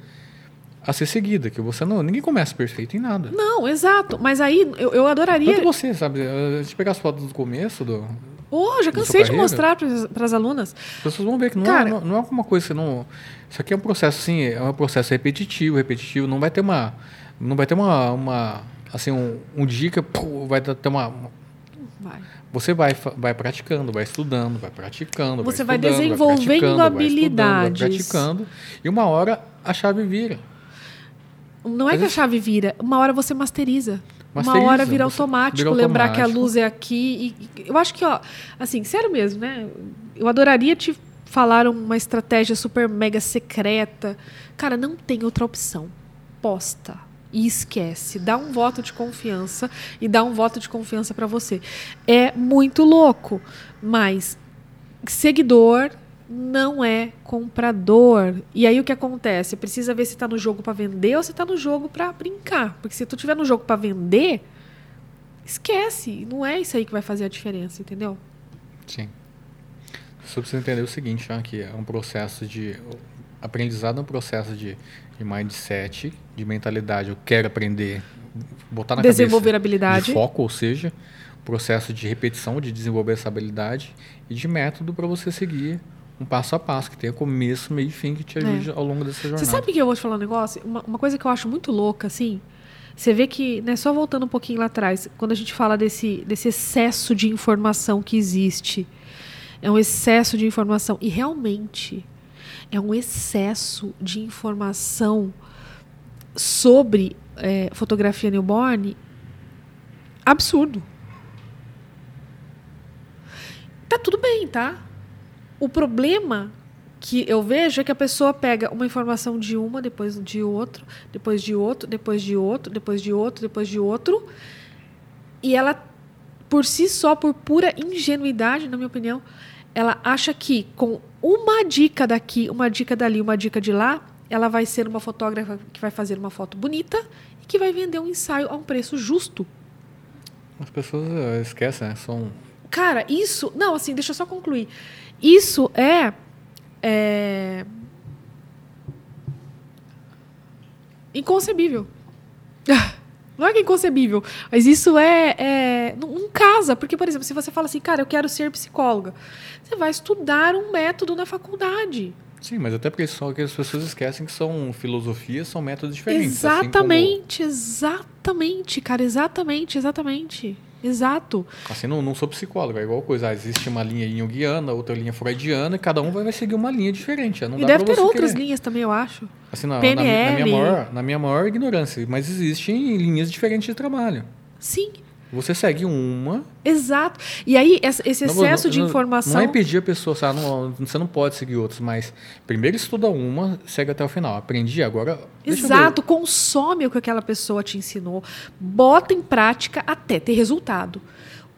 a ser seguida, que você não, ninguém começa perfeito em nada. Não, exato. Mas aí eu, eu adoraria. Tanto você, sabe? A gente pegar as fotos do começo, do, Oh, já cansei de mostrar para as alunas. As pessoas vão ver que não, Cara- é, não, não é uma coisa que não. Isso aqui é um processo assim, é um processo repetitivo, repetitivo. Não vai ter uma. Não vai ter uma. uma assim, um, um dia que pô, vai ter uma. Vai. Você vai, vai praticando, vai estudando, vai praticando. Você vai estudando, desenvolvendo vai habilidades. Vai praticando. E uma hora a chave vira. Não é que a chave vira, uma hora você masteriza. Masteriza, uma hora vira automático, vira lembrar que a automático. luz é aqui. E eu acho que, ó, assim, sério mesmo, né? Eu adoraria te falar uma estratégia super mega secreta. Cara, não tem outra opção. Posta. E esquece. Dá um voto de confiança e dá um voto de confiança pra você. É muito louco, mas seguidor não é comprador. E aí o que acontece? Precisa ver se está no jogo para vender ou se está no jogo para brincar. Porque se tu tiver no jogo para vender, esquece. Não é isso aí que vai fazer a diferença, entendeu? Sim. Só precisa entender o seguinte, já, que é um processo de. Aprendizado é um processo de, de mindset, de mentalidade. Eu quero aprender, botar na Desenvolver cabeça habilidade. de foco, ou seja, processo de repetição, de desenvolver essa habilidade e de método para você seguir um passo a passo, que tenha começo, meio e fim, que te ajude ao longo dessa jornada. É. Você sabe que eu vou te falar um negócio? Uma, uma coisa que eu acho muito louca, assim. Você vê que, né, só voltando um pouquinho lá atrás, quando a gente fala desse, desse excesso de informação que existe, é um excesso de informação. E realmente é um excesso de informação sobre é, fotografia newborn absurdo. Tá tudo bem, tá? O problema que eu vejo é que a pessoa pega uma informação de uma, depois de outro, depois de outro, depois de outro, depois de outro, depois de outro, e ela, por si só, por pura ingenuidade, na minha opinião, ela acha que com uma dica daqui, uma dica dali, uma dica de lá, ela vai ser uma fotógrafa que vai fazer uma foto bonita e que vai vender um ensaio a um preço justo. As pessoas eh, esquecem, né? São. Cara, isso. Não, assim, deixa eu só concluir. Isso é. é inconcebível. Não é que é inconcebível, mas isso é, é não, não casa, porque por exemplo, se você fala assim, cara, eu quero ser psicóloga, você vai estudar um método na faculdade. Sim, mas até porque só que as pessoas esquecem que são filosofias, são métodos diferentes. Exatamente, assim como... exatamente, cara, exatamente, exatamente. Exato. Assim, não, não sou psicólogo, é igual coisa. Ah, existe uma linha junguiana, outra linha freudiana, e cada um vai, vai seguir uma linha diferente. Não e deve ter outras querer. linhas também, eu acho. Assim, na, na, na, minha maior, na minha maior ignorância, mas existem linhas diferentes de trabalho. Sim. Você segue uma. Exato. E aí, esse excesso não, de informação. Não é impedir a pessoa, sabe? Não, você não pode seguir outras, mas primeiro estuda uma, segue até o final. Aprendi, agora. Exato, consome o que aquela pessoa te ensinou, bota em prática até ter resultado.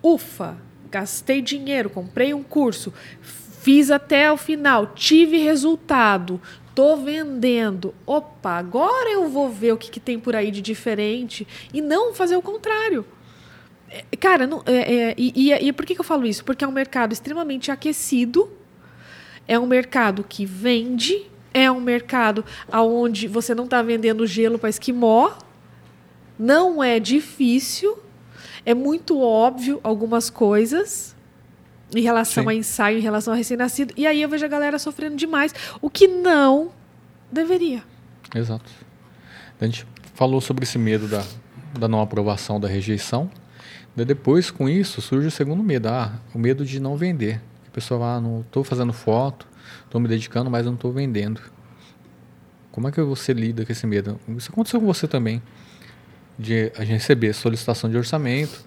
Ufa, gastei dinheiro, comprei um curso, fiz até o final, tive resultado, tô vendendo. Opa, agora eu vou ver o que, que tem por aí de diferente e não fazer o contrário. Cara, não, é, é, e, e, e por que, que eu falo isso? Porque é um mercado extremamente aquecido, é um mercado que vende, é um mercado onde você não está vendendo gelo para esquimó, não é difícil, é muito óbvio algumas coisas em relação Sim. a ensaio, em relação a recém-nascido, e aí eu vejo a galera sofrendo demais, o que não deveria. Exato. A gente falou sobre esse medo da, da não aprovação, da rejeição. Depois, com isso, surge o segundo medo, ah, o medo de não vender. A pessoa fala, ah, não estou fazendo foto, estou me dedicando, mas não estou vendendo. Como é que você lida com esse medo? Isso aconteceu com você também, de a gente receber solicitação de orçamento,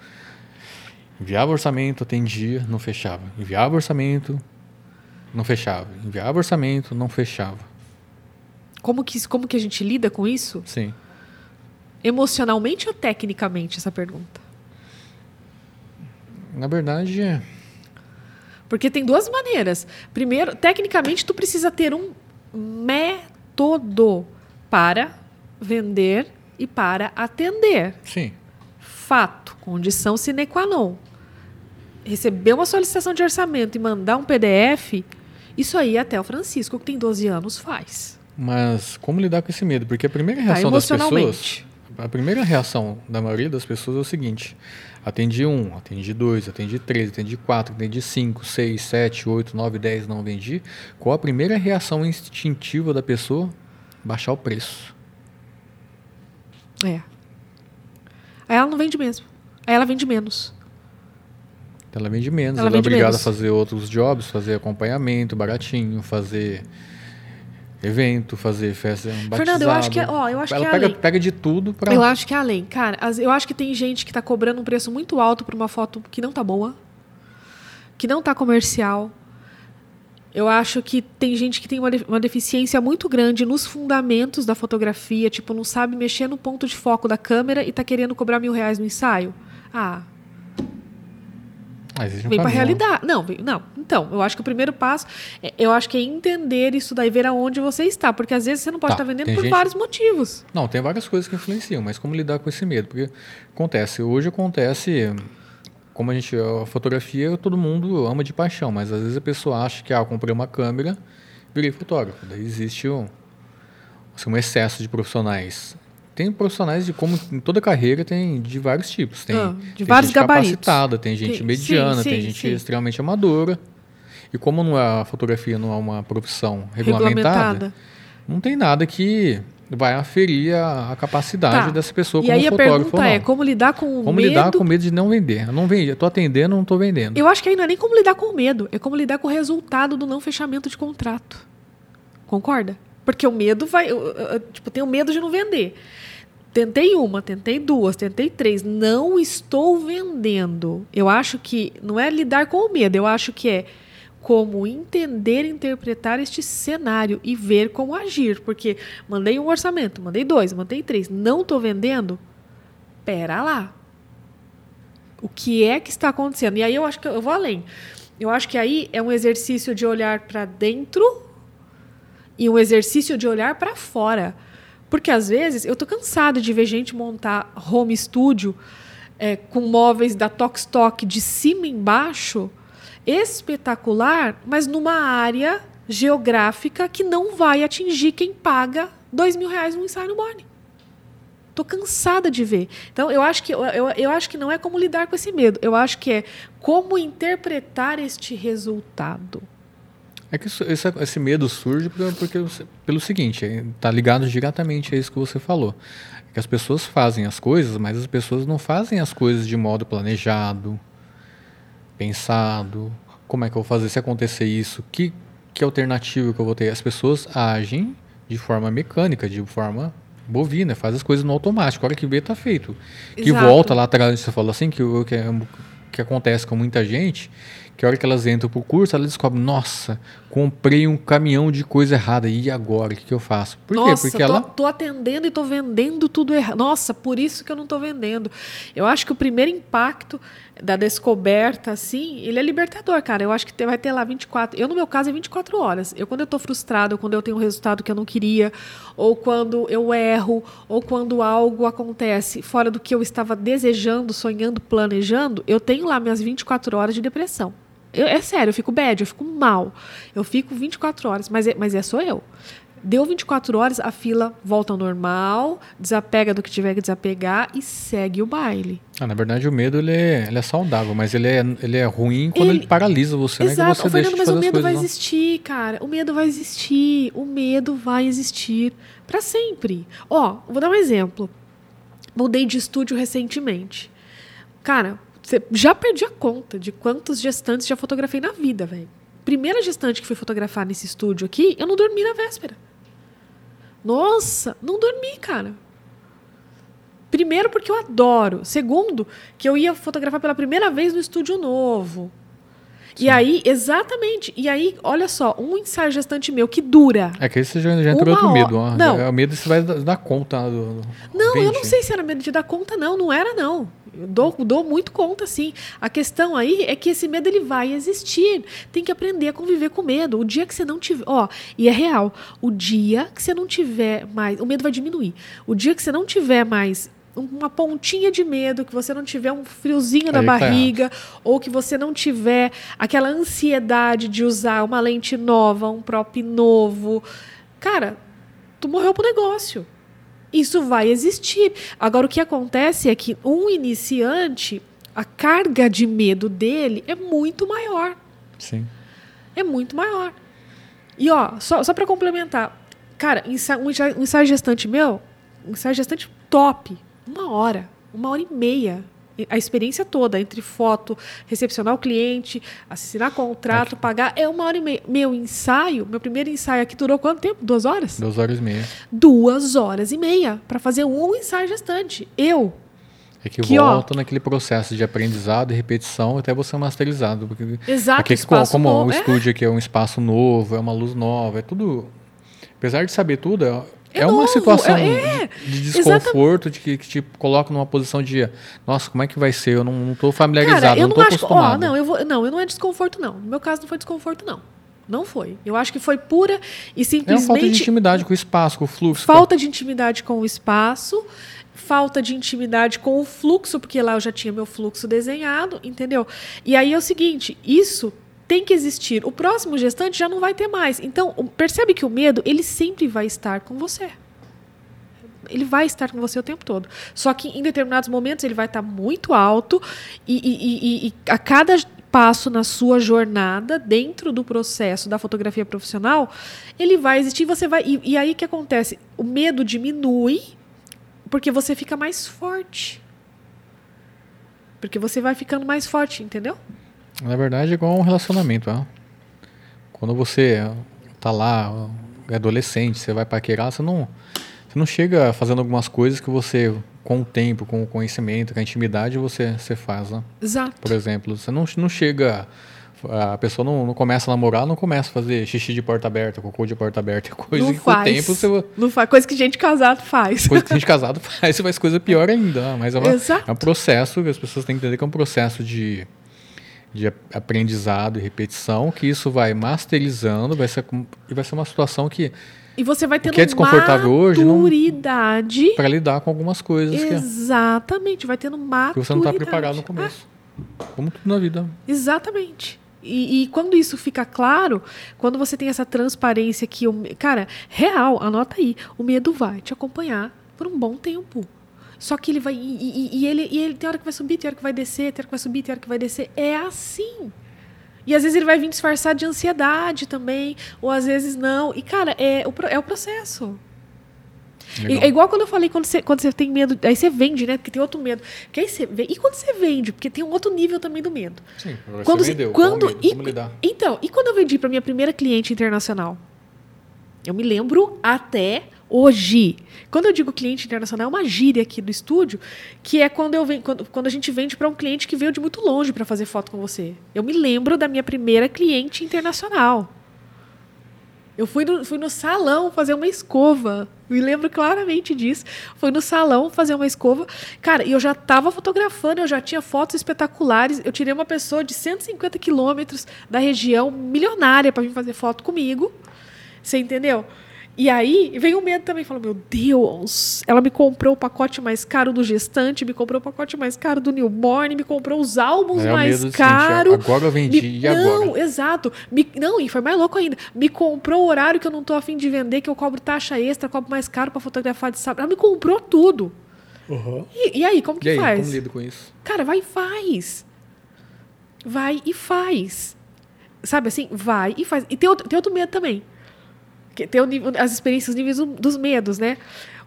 enviava orçamento, atendia, não fechava. Enviava orçamento, não fechava. Enviava orçamento, não fechava. Como que, como que a gente lida com isso? Sim. Emocionalmente ou tecnicamente, essa pergunta? Na verdade. É. Porque tem duas maneiras. Primeiro, tecnicamente, tu precisa ter um método para vender e para atender. Sim. Fato, condição sine qua non. Receber uma solicitação de orçamento e mandar um PDF, isso aí até o Francisco, que tem 12 anos, faz. Mas como lidar com esse medo? Porque a primeira reação tá, das pessoas. A primeira reação da maioria das pessoas é o seguinte: Atendi um, atendi dois, atendi três, atendi quatro, atendi cinco, seis, sete, oito, nove, dez, não vendi. Qual a primeira reação instintiva da pessoa? Baixar o preço. É. Aí ela não vende mesmo. Aí ela vende menos. Ela vende menos. Ela, ela é obrigada menos. a fazer outros jobs, fazer acompanhamento baratinho, fazer evento, fazer festa, um batizado. Fernando, eu acho que é, ó, eu acho Ela que é pega, além. pega de tudo para Eu acho que é além, cara. Eu acho que tem gente que está cobrando um preço muito alto por uma foto que não tá boa, que não tá comercial. Eu acho que tem gente que tem uma, uma deficiência muito grande nos fundamentos da fotografia, tipo, não sabe mexer no ponto de foco da câmera e tá querendo cobrar mil reais no ensaio. Ah, ah, um vem para a realidade. Não, não. Então, eu acho que o primeiro passo, é, eu acho que é entender isso daí, ver aonde você está, porque às vezes você não pode tá, estar vendendo por gente... vários motivos. Não, tem várias coisas que influenciam, mas como lidar com esse medo? Porque acontece, hoje acontece, como a gente, a fotografia todo mundo ama de paixão, mas às vezes a pessoa acha que, ah, eu comprei uma câmera, virei fotógrafo. Daí existe um, assim, um excesso de profissionais tem profissionais de como em toda carreira tem de vários tipos. Tem, ah, de tem vários gente gabaritos. capacitada, tem gente tem, mediana, sim, sim, tem gente sim. extremamente amadora. E como não é, a fotografia não é uma profissão regulamentada, regulamentada. não tem nada que vai aferir a, a capacidade tá. dessa pessoa e como aí fotógrafo. a pergunta é como lidar com o como medo... lidar com o medo de não vender. Eu não vendi, eu tô atendendo, não estou vendendo. Eu acho que aí não é nem como lidar com o medo, é como lidar com o resultado do não fechamento de contrato. Concorda? Porque o medo vai, tipo, tem o medo de não vender. Tentei uma, tentei duas, tentei três, não estou vendendo. Eu acho que não é lidar com o medo, eu acho que é como entender, interpretar este cenário e ver como agir. Porque mandei um orçamento, mandei dois, mandei três, não estou vendendo. Pera lá. O que é que está acontecendo? E aí eu acho que eu vou além. Eu acho que aí é um exercício de olhar para dentro e um exercício de olhar para fora. Porque às vezes eu tô cansada de ver gente montar home studio é, com móveis da Tokstok de cima embaixo, espetacular, mas numa área geográfica que não vai atingir quem paga dois mil reais no ensaio no Borne. Tô cansada de ver. Então, eu acho que eu, eu acho que não é como lidar com esse medo. Eu acho que é como interpretar este resultado. É que isso, esse, esse, medo surge porque, porque, pelo seguinte, está ligado diretamente a isso que você falou. É que as pessoas fazem as coisas, mas as pessoas não fazem as coisas de modo planejado, pensado. Como é que eu vou fazer se acontecer isso? Que, que alternativa que eu vou ter? As pessoas agem de forma mecânica, de forma bovina, faz as coisas no automático. A hora que vê, tá feito. Exato. Que volta lá atrás, você falou assim, que, que, é, que acontece com muita gente, que a hora que elas entram pro curso, elas descobrem, nossa, comprei um caminhão de coisa errada, e agora, o que, que eu faço? Por nossa, quê? Porque tô, ela... tô atendendo e tô vendendo tudo errado. Nossa, por isso que eu não tô vendendo. Eu acho que o primeiro impacto da descoberta, assim, ele é libertador, cara. Eu acho que vai ter lá 24. Eu, no meu caso, é 24 horas. Eu, quando eu tô frustrado, quando eu tenho um resultado que eu não queria, ou quando eu erro, ou quando algo acontece fora do que eu estava desejando, sonhando, planejando, eu tenho lá minhas 24 horas de depressão. Eu, é sério, eu fico bad, eu fico mal. Eu fico 24 horas, mas é, mas é só eu. Deu 24 horas, a fila volta ao normal, desapega do que tiver que desapegar e segue o baile. Ah, na verdade, o medo ele é, ele é saudável, mas ele é, ele é ruim quando ele, ele paralisa você, Exato. né? Que você Fernando, mas o medo vai não. existir, cara. O medo vai existir. O medo vai existir para sempre. Ó, vou dar um exemplo. Mudei de estúdio recentemente. Cara, já perdi a conta de quantos gestantes já fotografei na vida, velho. Primeira gestante que fui fotografar nesse estúdio aqui, eu não dormi na véspera. Nossa, não dormi, cara. Primeiro, porque eu adoro. Segundo, que eu ia fotografar pela primeira vez no estúdio novo. Sim. E aí, exatamente. E aí, olha só, um ensaio gestante meu que dura. É que aí você já, já entrou outro medo. Ó. Não. É o medo você vai dar conta. Do, do não, eu não sei se era medo de dar conta, não. Não era, não. Eu dou, dou muito conta, sim. A questão aí é que esse medo ele vai existir. Tem que aprender a conviver com medo. O dia que você não tiver. Ó, e é real. O dia que você não tiver mais. O medo vai diminuir. O dia que você não tiver mais uma pontinha de medo, que você não tiver um friozinho na tá barriga, tá ou que você não tiver aquela ansiedade de usar uma lente nova, um prop novo. Cara, tu morreu pro negócio. Isso vai existir. Agora, o que acontece é que um iniciante, a carga de medo dele é muito maior. Sim. É muito maior. E, ó, só, só para complementar. Cara, um ensaio gestante meu, um ensaio gestante top, uma hora, uma hora e meia. A experiência toda, entre foto, recepcionar o cliente, assinar contrato, pagar, é uma hora e meia. Meu ensaio, meu primeiro ensaio aqui durou quanto tempo? Duas horas? Duas horas e meia. Duas horas e meia para fazer um ensaio gestante. Eu, é que, que volta ó, naquele processo de aprendizado e repetição até você masterizado. Porque exato, aqui, como novo, o é. estúdio aqui é um espaço novo, é uma luz nova, é tudo. Apesar de saber tudo, é é, é uma situação é, de desconforto, de que, que, te coloca numa posição de, nossa, como é que vai ser? Eu não estou familiarizado, Cara, eu não estou acostumado. Ó, não, eu vou, não, eu não é desconforto, não. No meu caso, não foi desconforto, não. Não foi. Eu acho que foi pura e simplesmente. É uma falta de intimidade com o espaço, com o fluxo. Falta de intimidade com o espaço, falta de intimidade com o fluxo, porque lá eu já tinha meu fluxo desenhado, entendeu? E aí é o seguinte: isso tem que existir. O próximo gestante já não vai ter mais. Então, percebe que o medo, ele sempre vai estar com você. Ele vai estar com você o tempo todo. Só que em determinados momentos ele vai estar muito alto e, e, e, e a cada passo na sua jornada dentro do processo da fotografia profissional, ele vai existir. Você vai e, e aí que acontece? O medo diminui porque você fica mais forte. Porque você vai ficando mais forte, entendeu? Na verdade, é igual um relacionamento. Ó. Quando você tá lá, é adolescente, você vai paquerar, você não, você não chega fazendo algumas coisas que você, com o tempo, com o conhecimento, com a intimidade, você, você faz. Né? Exato. Por exemplo, você não, não chega a pessoa não, não, começa a namorar, não começa a fazer xixi de porta aberta, cocô de porta aberta, coisa não que faz. com o tempo você não faz coisa que gente casado faz. Coisa que gente casado faz, você faz coisa pior ainda, mas é, uma, é um processo que as pessoas têm que entender que é um processo de de aprendizado e repetição, que isso vai masterizando, vai ser, e vai ser uma situação que e você vai tendo que é desconfortável maturidade. para lidar com algumas coisas exatamente que vai tendo maturidade que você não está preparado no começo. Ah. como tudo na vida. Exatamente. E, e, quando isso fica claro, quando você tem essa transparência que, o, cara, real, anota aí, o medo vai te acompanhar por um bom tempo Só que ele vai. E, e, e ele, e ele tem hora que vai subir, tem hora que vai descer, tem hora que vai subir, tem hora que vai descer. É assim. E às vezes ele vai vir disfarçar de ansiedade também, ou às vezes não. E, cara, é o, é o processo. É igual quando eu falei, quando você, quando você tem medo, aí você vende, né? Porque tem outro medo. Que aí você vende, e quando você vende? Porque tem um outro nível também do medo. Sim, você quando vendeu, quando, medo, e, como lidar? Então, e quando eu vendi para minha primeira cliente internacional? Eu me lembro até hoje. Quando eu digo cliente internacional, é uma gíria aqui do estúdio, que é quando, eu venho, quando, quando a gente vende para um cliente que veio de muito longe para fazer foto com você. Eu me lembro da minha primeira cliente internacional. Eu fui no, fui no salão fazer uma escova. Me lembro claramente disso. Fui no salão fazer uma escova. Cara, e eu já estava fotografando, eu já tinha fotos espetaculares. Eu tirei uma pessoa de 150 quilômetros da região, milionária, para vir fazer foto comigo. Você entendeu? E aí veio o medo também, falou: Meu Deus, ela me comprou o pacote mais caro do gestante, me comprou o pacote mais caro do newborn, me comprou os álbuns É mais caros. agora eu vendi, Me- e agora? Não, exato. Me- não, e foi mais louco ainda. Me comprou o horário que eu não tô afim de vender, que eu cobro taxa extra, cobro mais caro para fotografar de sábado. Ela me comprou tudo. E, e aí, como que E aí, faz? como lido com isso? Cara, vai e faz. Vai e faz. Sabe assim? Vai e faz. E tem outro, tem outro medo também. Tem nível- as experiências, os níveis do- dos medos, né?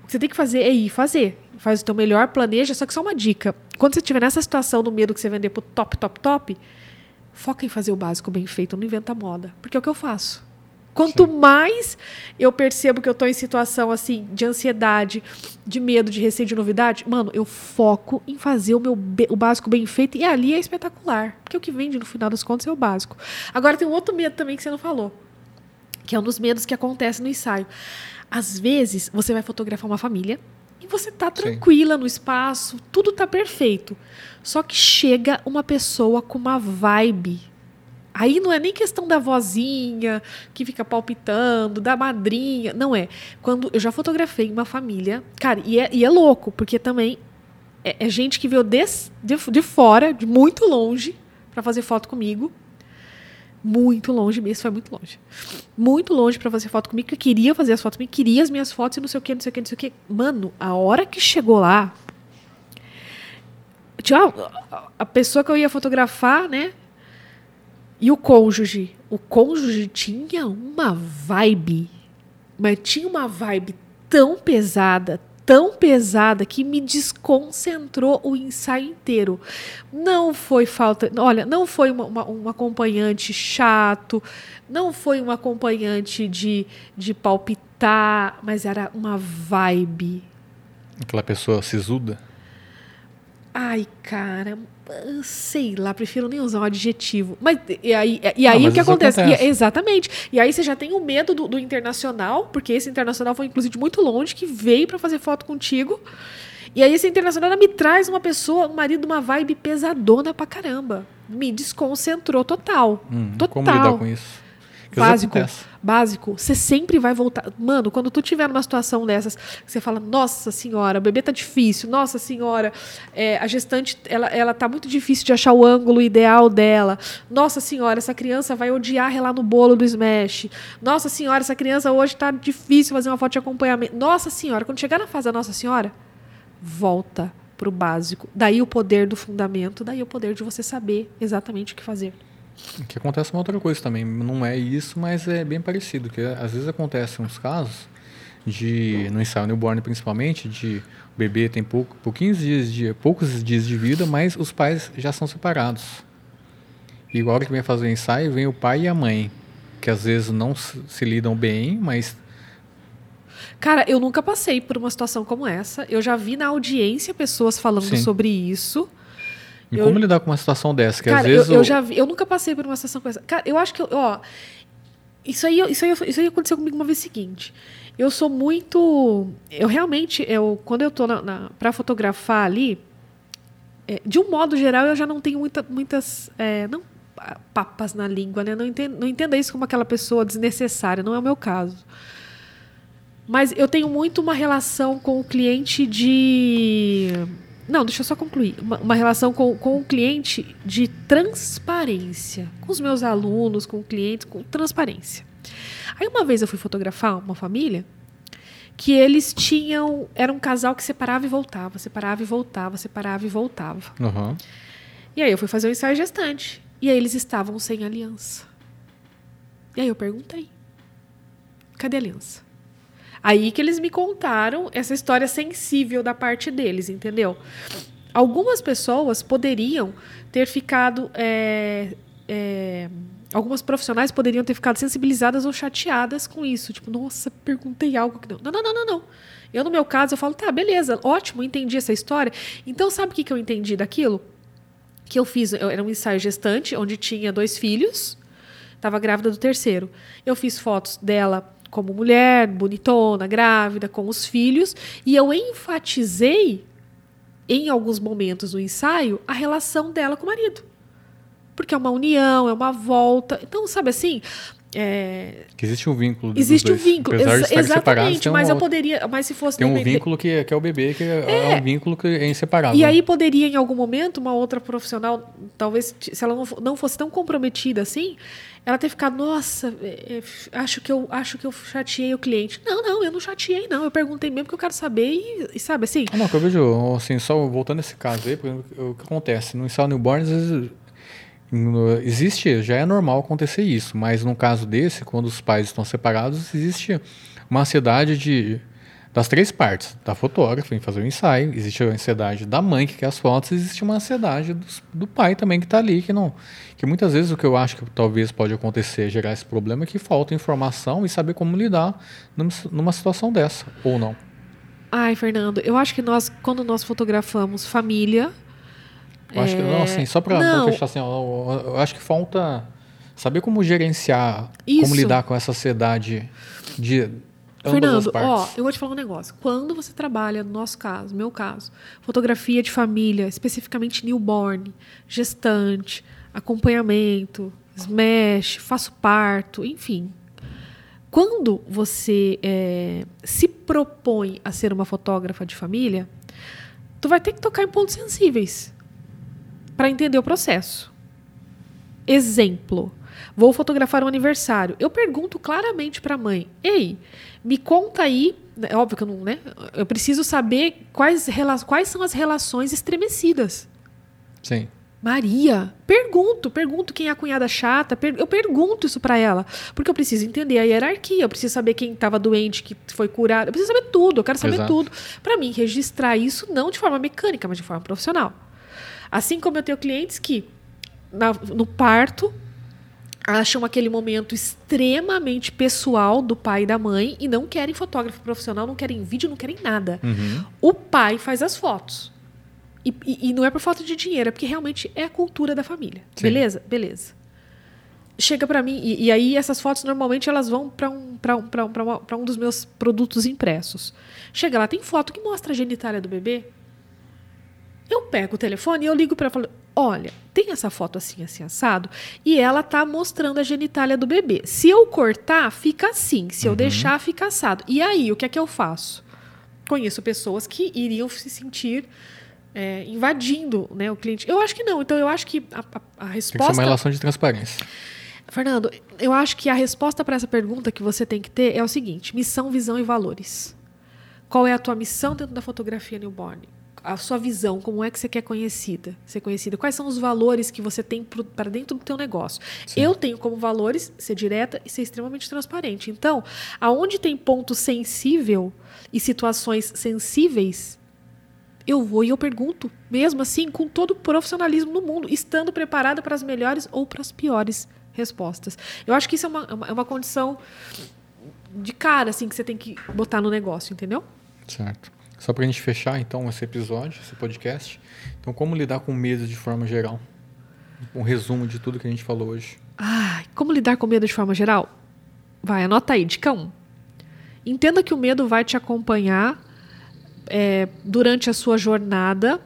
O que você tem que fazer é ir fazer. Faz o teu melhor, planeja. Só que só uma dica. Quando você estiver nessa situação do medo que você vender pro top, top, top, foca em fazer o básico bem feito, não inventa moda. Porque é o que eu faço. Quanto mais eu percebo que eu estou em situação assim de ansiedade, de medo, de receio de novidade, mano, eu foco em fazer o meu o básico bem feito e ali é espetacular, porque o que vende no final das contas é o básico. Agora tem um outro medo também que você não falou, que é um dos medos que acontece no ensaio. Às vezes você vai fotografar uma família e você tá tranquila no espaço, tudo tá perfeito. Só que chega uma pessoa com uma vibe Aí não é nem questão da vozinha que fica palpitando, da madrinha. Não é. Quando eu já fotografei uma família. Cara, e é, e é louco, porque também é, é gente que veio des- de, de fora, de muito longe, para fazer foto comigo. Muito longe, mesmo foi muito longe. Muito longe para fazer foto comigo, que queria fazer as fotos comigo, queria as minhas fotos e não sei o que, não sei o que, não sei o que. Mano, a hora que chegou lá. Tinha a pessoa que eu ia fotografar, né? E o cônjuge? O cônjuge tinha uma vibe, mas tinha uma vibe tão pesada, tão pesada, que me desconcentrou o ensaio inteiro. Não foi falta. Olha, não foi uma, uma, um acompanhante chato, não foi um acompanhante de, de palpitar, mas era uma vibe. Aquela pessoa sisuda? Ai, cara, sei lá, prefiro nem usar um adjetivo. Mas e aí, e aí mas o que acontece? acontece. E- exatamente. E aí você já tem o medo do, do internacional, porque esse internacional foi inclusive muito longe, que veio para fazer foto contigo. E aí esse internacional me traz uma pessoa, um marido, de uma vibe pesadona pra caramba. Me desconcentrou total. Hum, total. Como lidar com isso? Isso Básico, acontece. Básico. Você sempre vai voltar. Mano, quando tu tiver numa situação dessas, você fala, nossa senhora, o bebê tá difícil, nossa senhora, é, a gestante, ela, ela tá muito difícil de achar o ângulo ideal dela. Nossa senhora, essa criança vai odiar relar no bolo do Smash. Nossa senhora, essa criança hoje tá difícil fazer uma foto de acompanhamento. Nossa senhora, quando chegar na fase da Nossa Senhora, volta pro básico. Daí o poder do fundamento, daí o poder de você saber exatamente o que fazer. Que acontece uma outra coisa também. Não é isso, mas é bem parecido. Que às vezes acontecem uns casos de no ensaio newborn principalmente de o bebê tem pouco, pouquinhos dias de poucos dias de vida, mas os pais já são separados. E igual que vem fazer o ensaio, vem o pai e a mãe, que às vezes não se, se lidam bem, mas Cara, eu nunca passei por uma situação como essa. Eu já vi na audiência pessoas falando Sim. sobre isso. E Eu- como lidar com uma situação dessa? Que Cara, às vezes eu, eu o- já vi, eu nunca passei por uma situação como essa. Cara, eu acho que, eu- ó, isso aí, isso aí, isso aí aconteceu comigo uma vez seguinte. Eu sou muito, eu realmente, eu quando eu tô na, na para fotografar ali, é, de um modo geral, eu já não tenho muita, muitas, é, não ah, papas na língua, né? Não entenda, não entenda isso como aquela pessoa desnecessária, não é o meu caso. Mas eu tenho muito uma relação com o cliente de. Não, deixa eu só concluir. Uma, uma relação com, com o cliente de transparência. Com os meus alunos, com clientes, com transparência. Aí uma vez eu fui fotografar uma família que eles tinham. Era um casal que separava e voltava, separava e voltava, separava e voltava. Uhum. E aí eu fui fazer o ensaio gestante. E aí eles estavam sem aliança. E aí eu perguntei: cadê a aliança? Aí que eles me contaram essa história sensível da parte deles, entendeu? Algumas pessoas poderiam ter ficado. É, é, algumas profissionais poderiam ter ficado sensibilizadas ou chateadas com isso. Tipo, nossa, perguntei algo que não. Não, não, não, não, não. Eu, no meu caso, eu falo, tá, beleza, ótimo, entendi essa história. Então, sabe o que, que eu entendi daquilo? Que eu fiz, eu, era um ensaio gestante, onde tinha dois filhos, estava grávida do terceiro. Eu fiz fotos dela como mulher, bonitona, grávida, com os filhos, e eu enfatizei, em alguns momentos do ensaio, a relação dela com o marido. Porque é uma união, é uma volta. Então, sabe assim, é... Que existe um vínculo. Existe um vínculo, Apesar Ex de exatamente. mas uma... eu poderia, mas se fosse tem um vínculo que, é, que é o bebê, que é, é, um vínculo que é inseparável. E aí poderia em algum momento uma outra profissional, talvez se ela não fosse tão comprometida assim, ela ter ficado, nossa, é, é, acho que eu acho que eu chateei o cliente. Não, não, eu não chateei não, eu perguntei mesmo que eu quero saber e, e sabe assim. Ah, não, que eu vejo assim, só voltando nesse caso aí, o que acontece no ensaio newborn às vezes Existe, já é normal acontecer isso, mas no caso desse, quando os pais estão separados, existe uma ansiedade de, das três partes, da fotógrafa em fazer o ensaio, existe a ansiedade da mãe que quer as fotos, existe uma ansiedade do, do pai também que está ali, que não, que muitas vezes o que eu acho que talvez pode acontecer, gerar esse problema, é que falta informação e saber como lidar numa situação dessa, ou não. Ai, Fernando, eu acho que nós, quando nós fotografamos família, eu acho que, não, assim, só para fechar assim, eu, eu, acho que falta saber como gerenciar, Isso. como lidar com essa ansiedade de Fernando, ó, eu vou te falar um negócio. Quando você trabalha, no nosso caso, meu caso, fotografia de família, especificamente newborn, gestante, acompanhamento, smash, faço parto, enfim. Quando você é, se propõe a ser uma fotógrafa de família, tu vai ter que tocar em pontos sensíveis para entender o processo. Exemplo: vou fotografar um aniversário. Eu pergunto claramente para a mãe: "Ei, me conta aí, é óbvio que eu não, né? Eu preciso saber quais quais são as relações estremecidas." Sim. Maria, pergunto, pergunto quem é a cunhada chata, per eu pergunto isso para ela, porque eu preciso entender a hierarquia, eu preciso saber quem estava doente, que foi curado, eu preciso saber tudo, eu quero saber Exato. tudo. Para mim, registrar isso não de forma mecânica, mas de forma profissional. Assim como eu tenho clientes que na, no parto acham aquele momento extremamente pessoal do pai e da mãe e não querem fotógrafo profissional, não querem vídeo, não querem nada. Uhum. O pai faz as fotos. E, e, e, não é por falta de dinheiro, é porque realmente é a cultura da família. Sim. Beleza? Beleza. Chega para mim, e, e, aí essas fotos normalmente elas vão para um, um, um dos meus produtos impressos. Chega lá, tem foto que mostra a genitália do bebê. Eu pego o telefone e eu ligo para ela falo: olha, tem essa foto assim, assim, assado, e ela tá mostrando a genitália do bebê. Se eu cortar, fica assim. Se eu uhum. deixar, fica assado. E aí, o que é que eu faço? Conheço pessoas que iriam se sentir é, invadindo né, o cliente. Eu acho que não. Então, eu acho que a, a, a resposta. Tem que ser uma relação de transparência. Fernando, eu acho que a resposta para essa pergunta que você tem que ter é o seguinte: missão, visão e valores. Qual é a tua missão dentro da fotografia newborn? A sua visão, como é que você quer conhecida, ser conhecida, quais são os valores que você tem para dentro do teu negócio. Sim. Eu tenho como valores ser direta e ser extremamente transparente. Então, aonde tem ponto sensível e situações sensíveis, eu vou e eu pergunto, mesmo assim, com todo o profissionalismo no mundo, estando preparada para as melhores ou para as piores respostas. Eu acho que isso é uma, é uma condição de cara, assim, que você tem que botar no negócio, entendeu? Certo. Só para a gente fechar, então, esse episódio, esse podcast. Então, como lidar com medo de forma geral? Um resumo de tudo que a gente falou hoje. Ah, como lidar com medo de forma geral? Vai, anota aí, dica 1. Entenda que o medo vai te acompanhar é, durante a sua jornada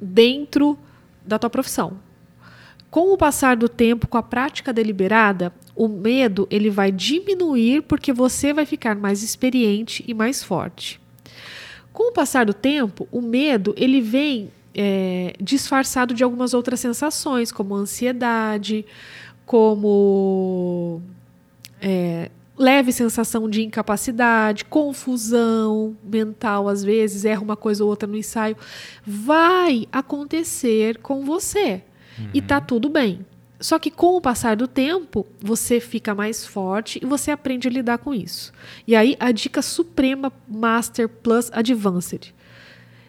dentro da tua profissão. Com o passar do tempo, com a prática deliberada, o medo ele vai diminuir porque você vai ficar mais experiente e mais forte. Com o passar do tempo, o medo ele vem é, disfarçado de algumas outras sensações, como ansiedade, como é, leve sensação de incapacidade, confusão mental, às vezes, erra uma coisa ou outra no ensaio, vai acontecer com você. Uhum. E tá tudo bem. Só que com o passar do tempo, você fica mais forte e você aprende a lidar com isso. E aí, a dica suprema Master Plus Advanced.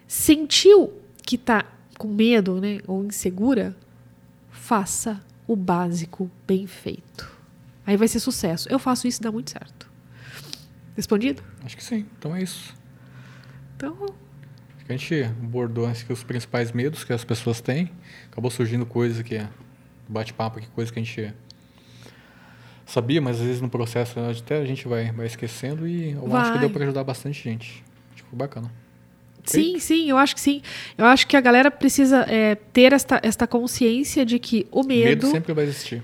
Sentiu que está com medo né, ou insegura? Faça o básico bem feito. Aí vai ser sucesso. Eu faço isso e dá muito certo. Respondido? Acho que sim. Então é isso. Então. A gente abordou acho que os principais medos que as pessoas têm. Acabou surgindo coisa que é bate-papo aqui, coisa que a gente sabia, mas às vezes no processo até a gente vai, vai esquecendo e eu vai. acho que deu para ajudar bastante gente. Tipo, bacana. Sim, sim, eu acho que sim. Eu acho que a galera precisa é, ter esta, esta consciência de que o medo. Medo sempre vai existir.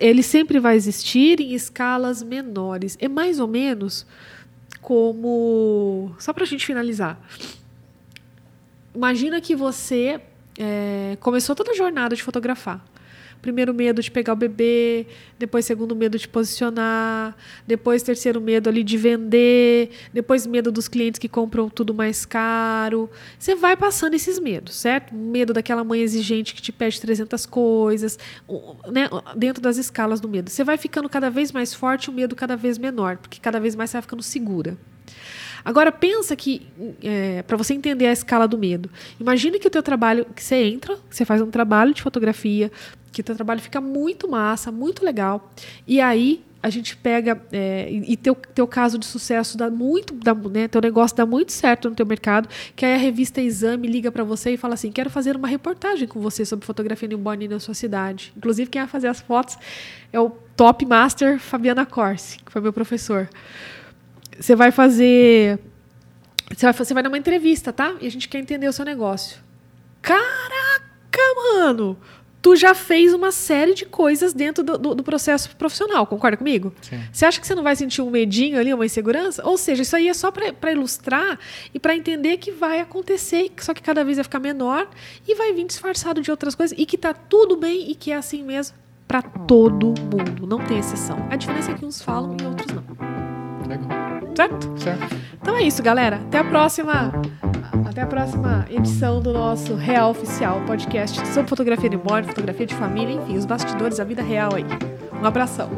Ele sempre vai existir em escalas menores. É mais ou menos como. Só para a gente finalizar. Imagina que você é, começou toda a jornada de fotografar. Primeiro medo de pegar o bebê, depois segundo medo de posicionar, depois terceiro medo ali de vender, depois medo dos clientes que compram tudo mais caro. Você vai passando esses medos, certo? Medo daquela mãe exigente que te pede 300 coisas, né? dentro das escalas do medo. Você vai ficando cada vez mais forte, o medo cada vez menor, porque cada vez mais você vai ficando segura. Agora pensa que é, para você entender a escala do medo, imagine que o teu trabalho, que você entra, que você faz um trabalho de fotografia, que o teu trabalho fica muito massa, muito legal, e aí a gente pega é, e teu, teu caso de sucesso dá muito, dá, né, teu negócio dá muito certo no teu mercado, que aí a revista Exame liga para você e fala assim, quero fazer uma reportagem com você sobre fotografia newborn na sua cidade. Inclusive quem vai fazer as fotos é o top master Fabiana Corsi, que foi meu professor. Você vai fazer. Você vai, você vai dar uma entrevista, tá? E a gente quer entender o seu negócio. Caraca, mano! Tu já fez uma série de coisas dentro do, do, do processo profissional, concorda comigo? Sim. Você acha que você não vai sentir um medinho ali, uma insegurança? Ou seja, isso aí é só para ilustrar e para entender que vai acontecer, só que cada vez vai ficar menor e vai vir disfarçado de outras coisas e que tá tudo bem e que é assim mesmo para todo mundo, não tem exceção. A diferença é que uns falam e outros não. Legal. Certo? Certo. Então é isso, galera. Até a próxima. Até a próxima edição do nosso Real Oficial podcast sobre fotografia de morte, fotografia de família, enfim, os bastidores da vida real aí. Um abração.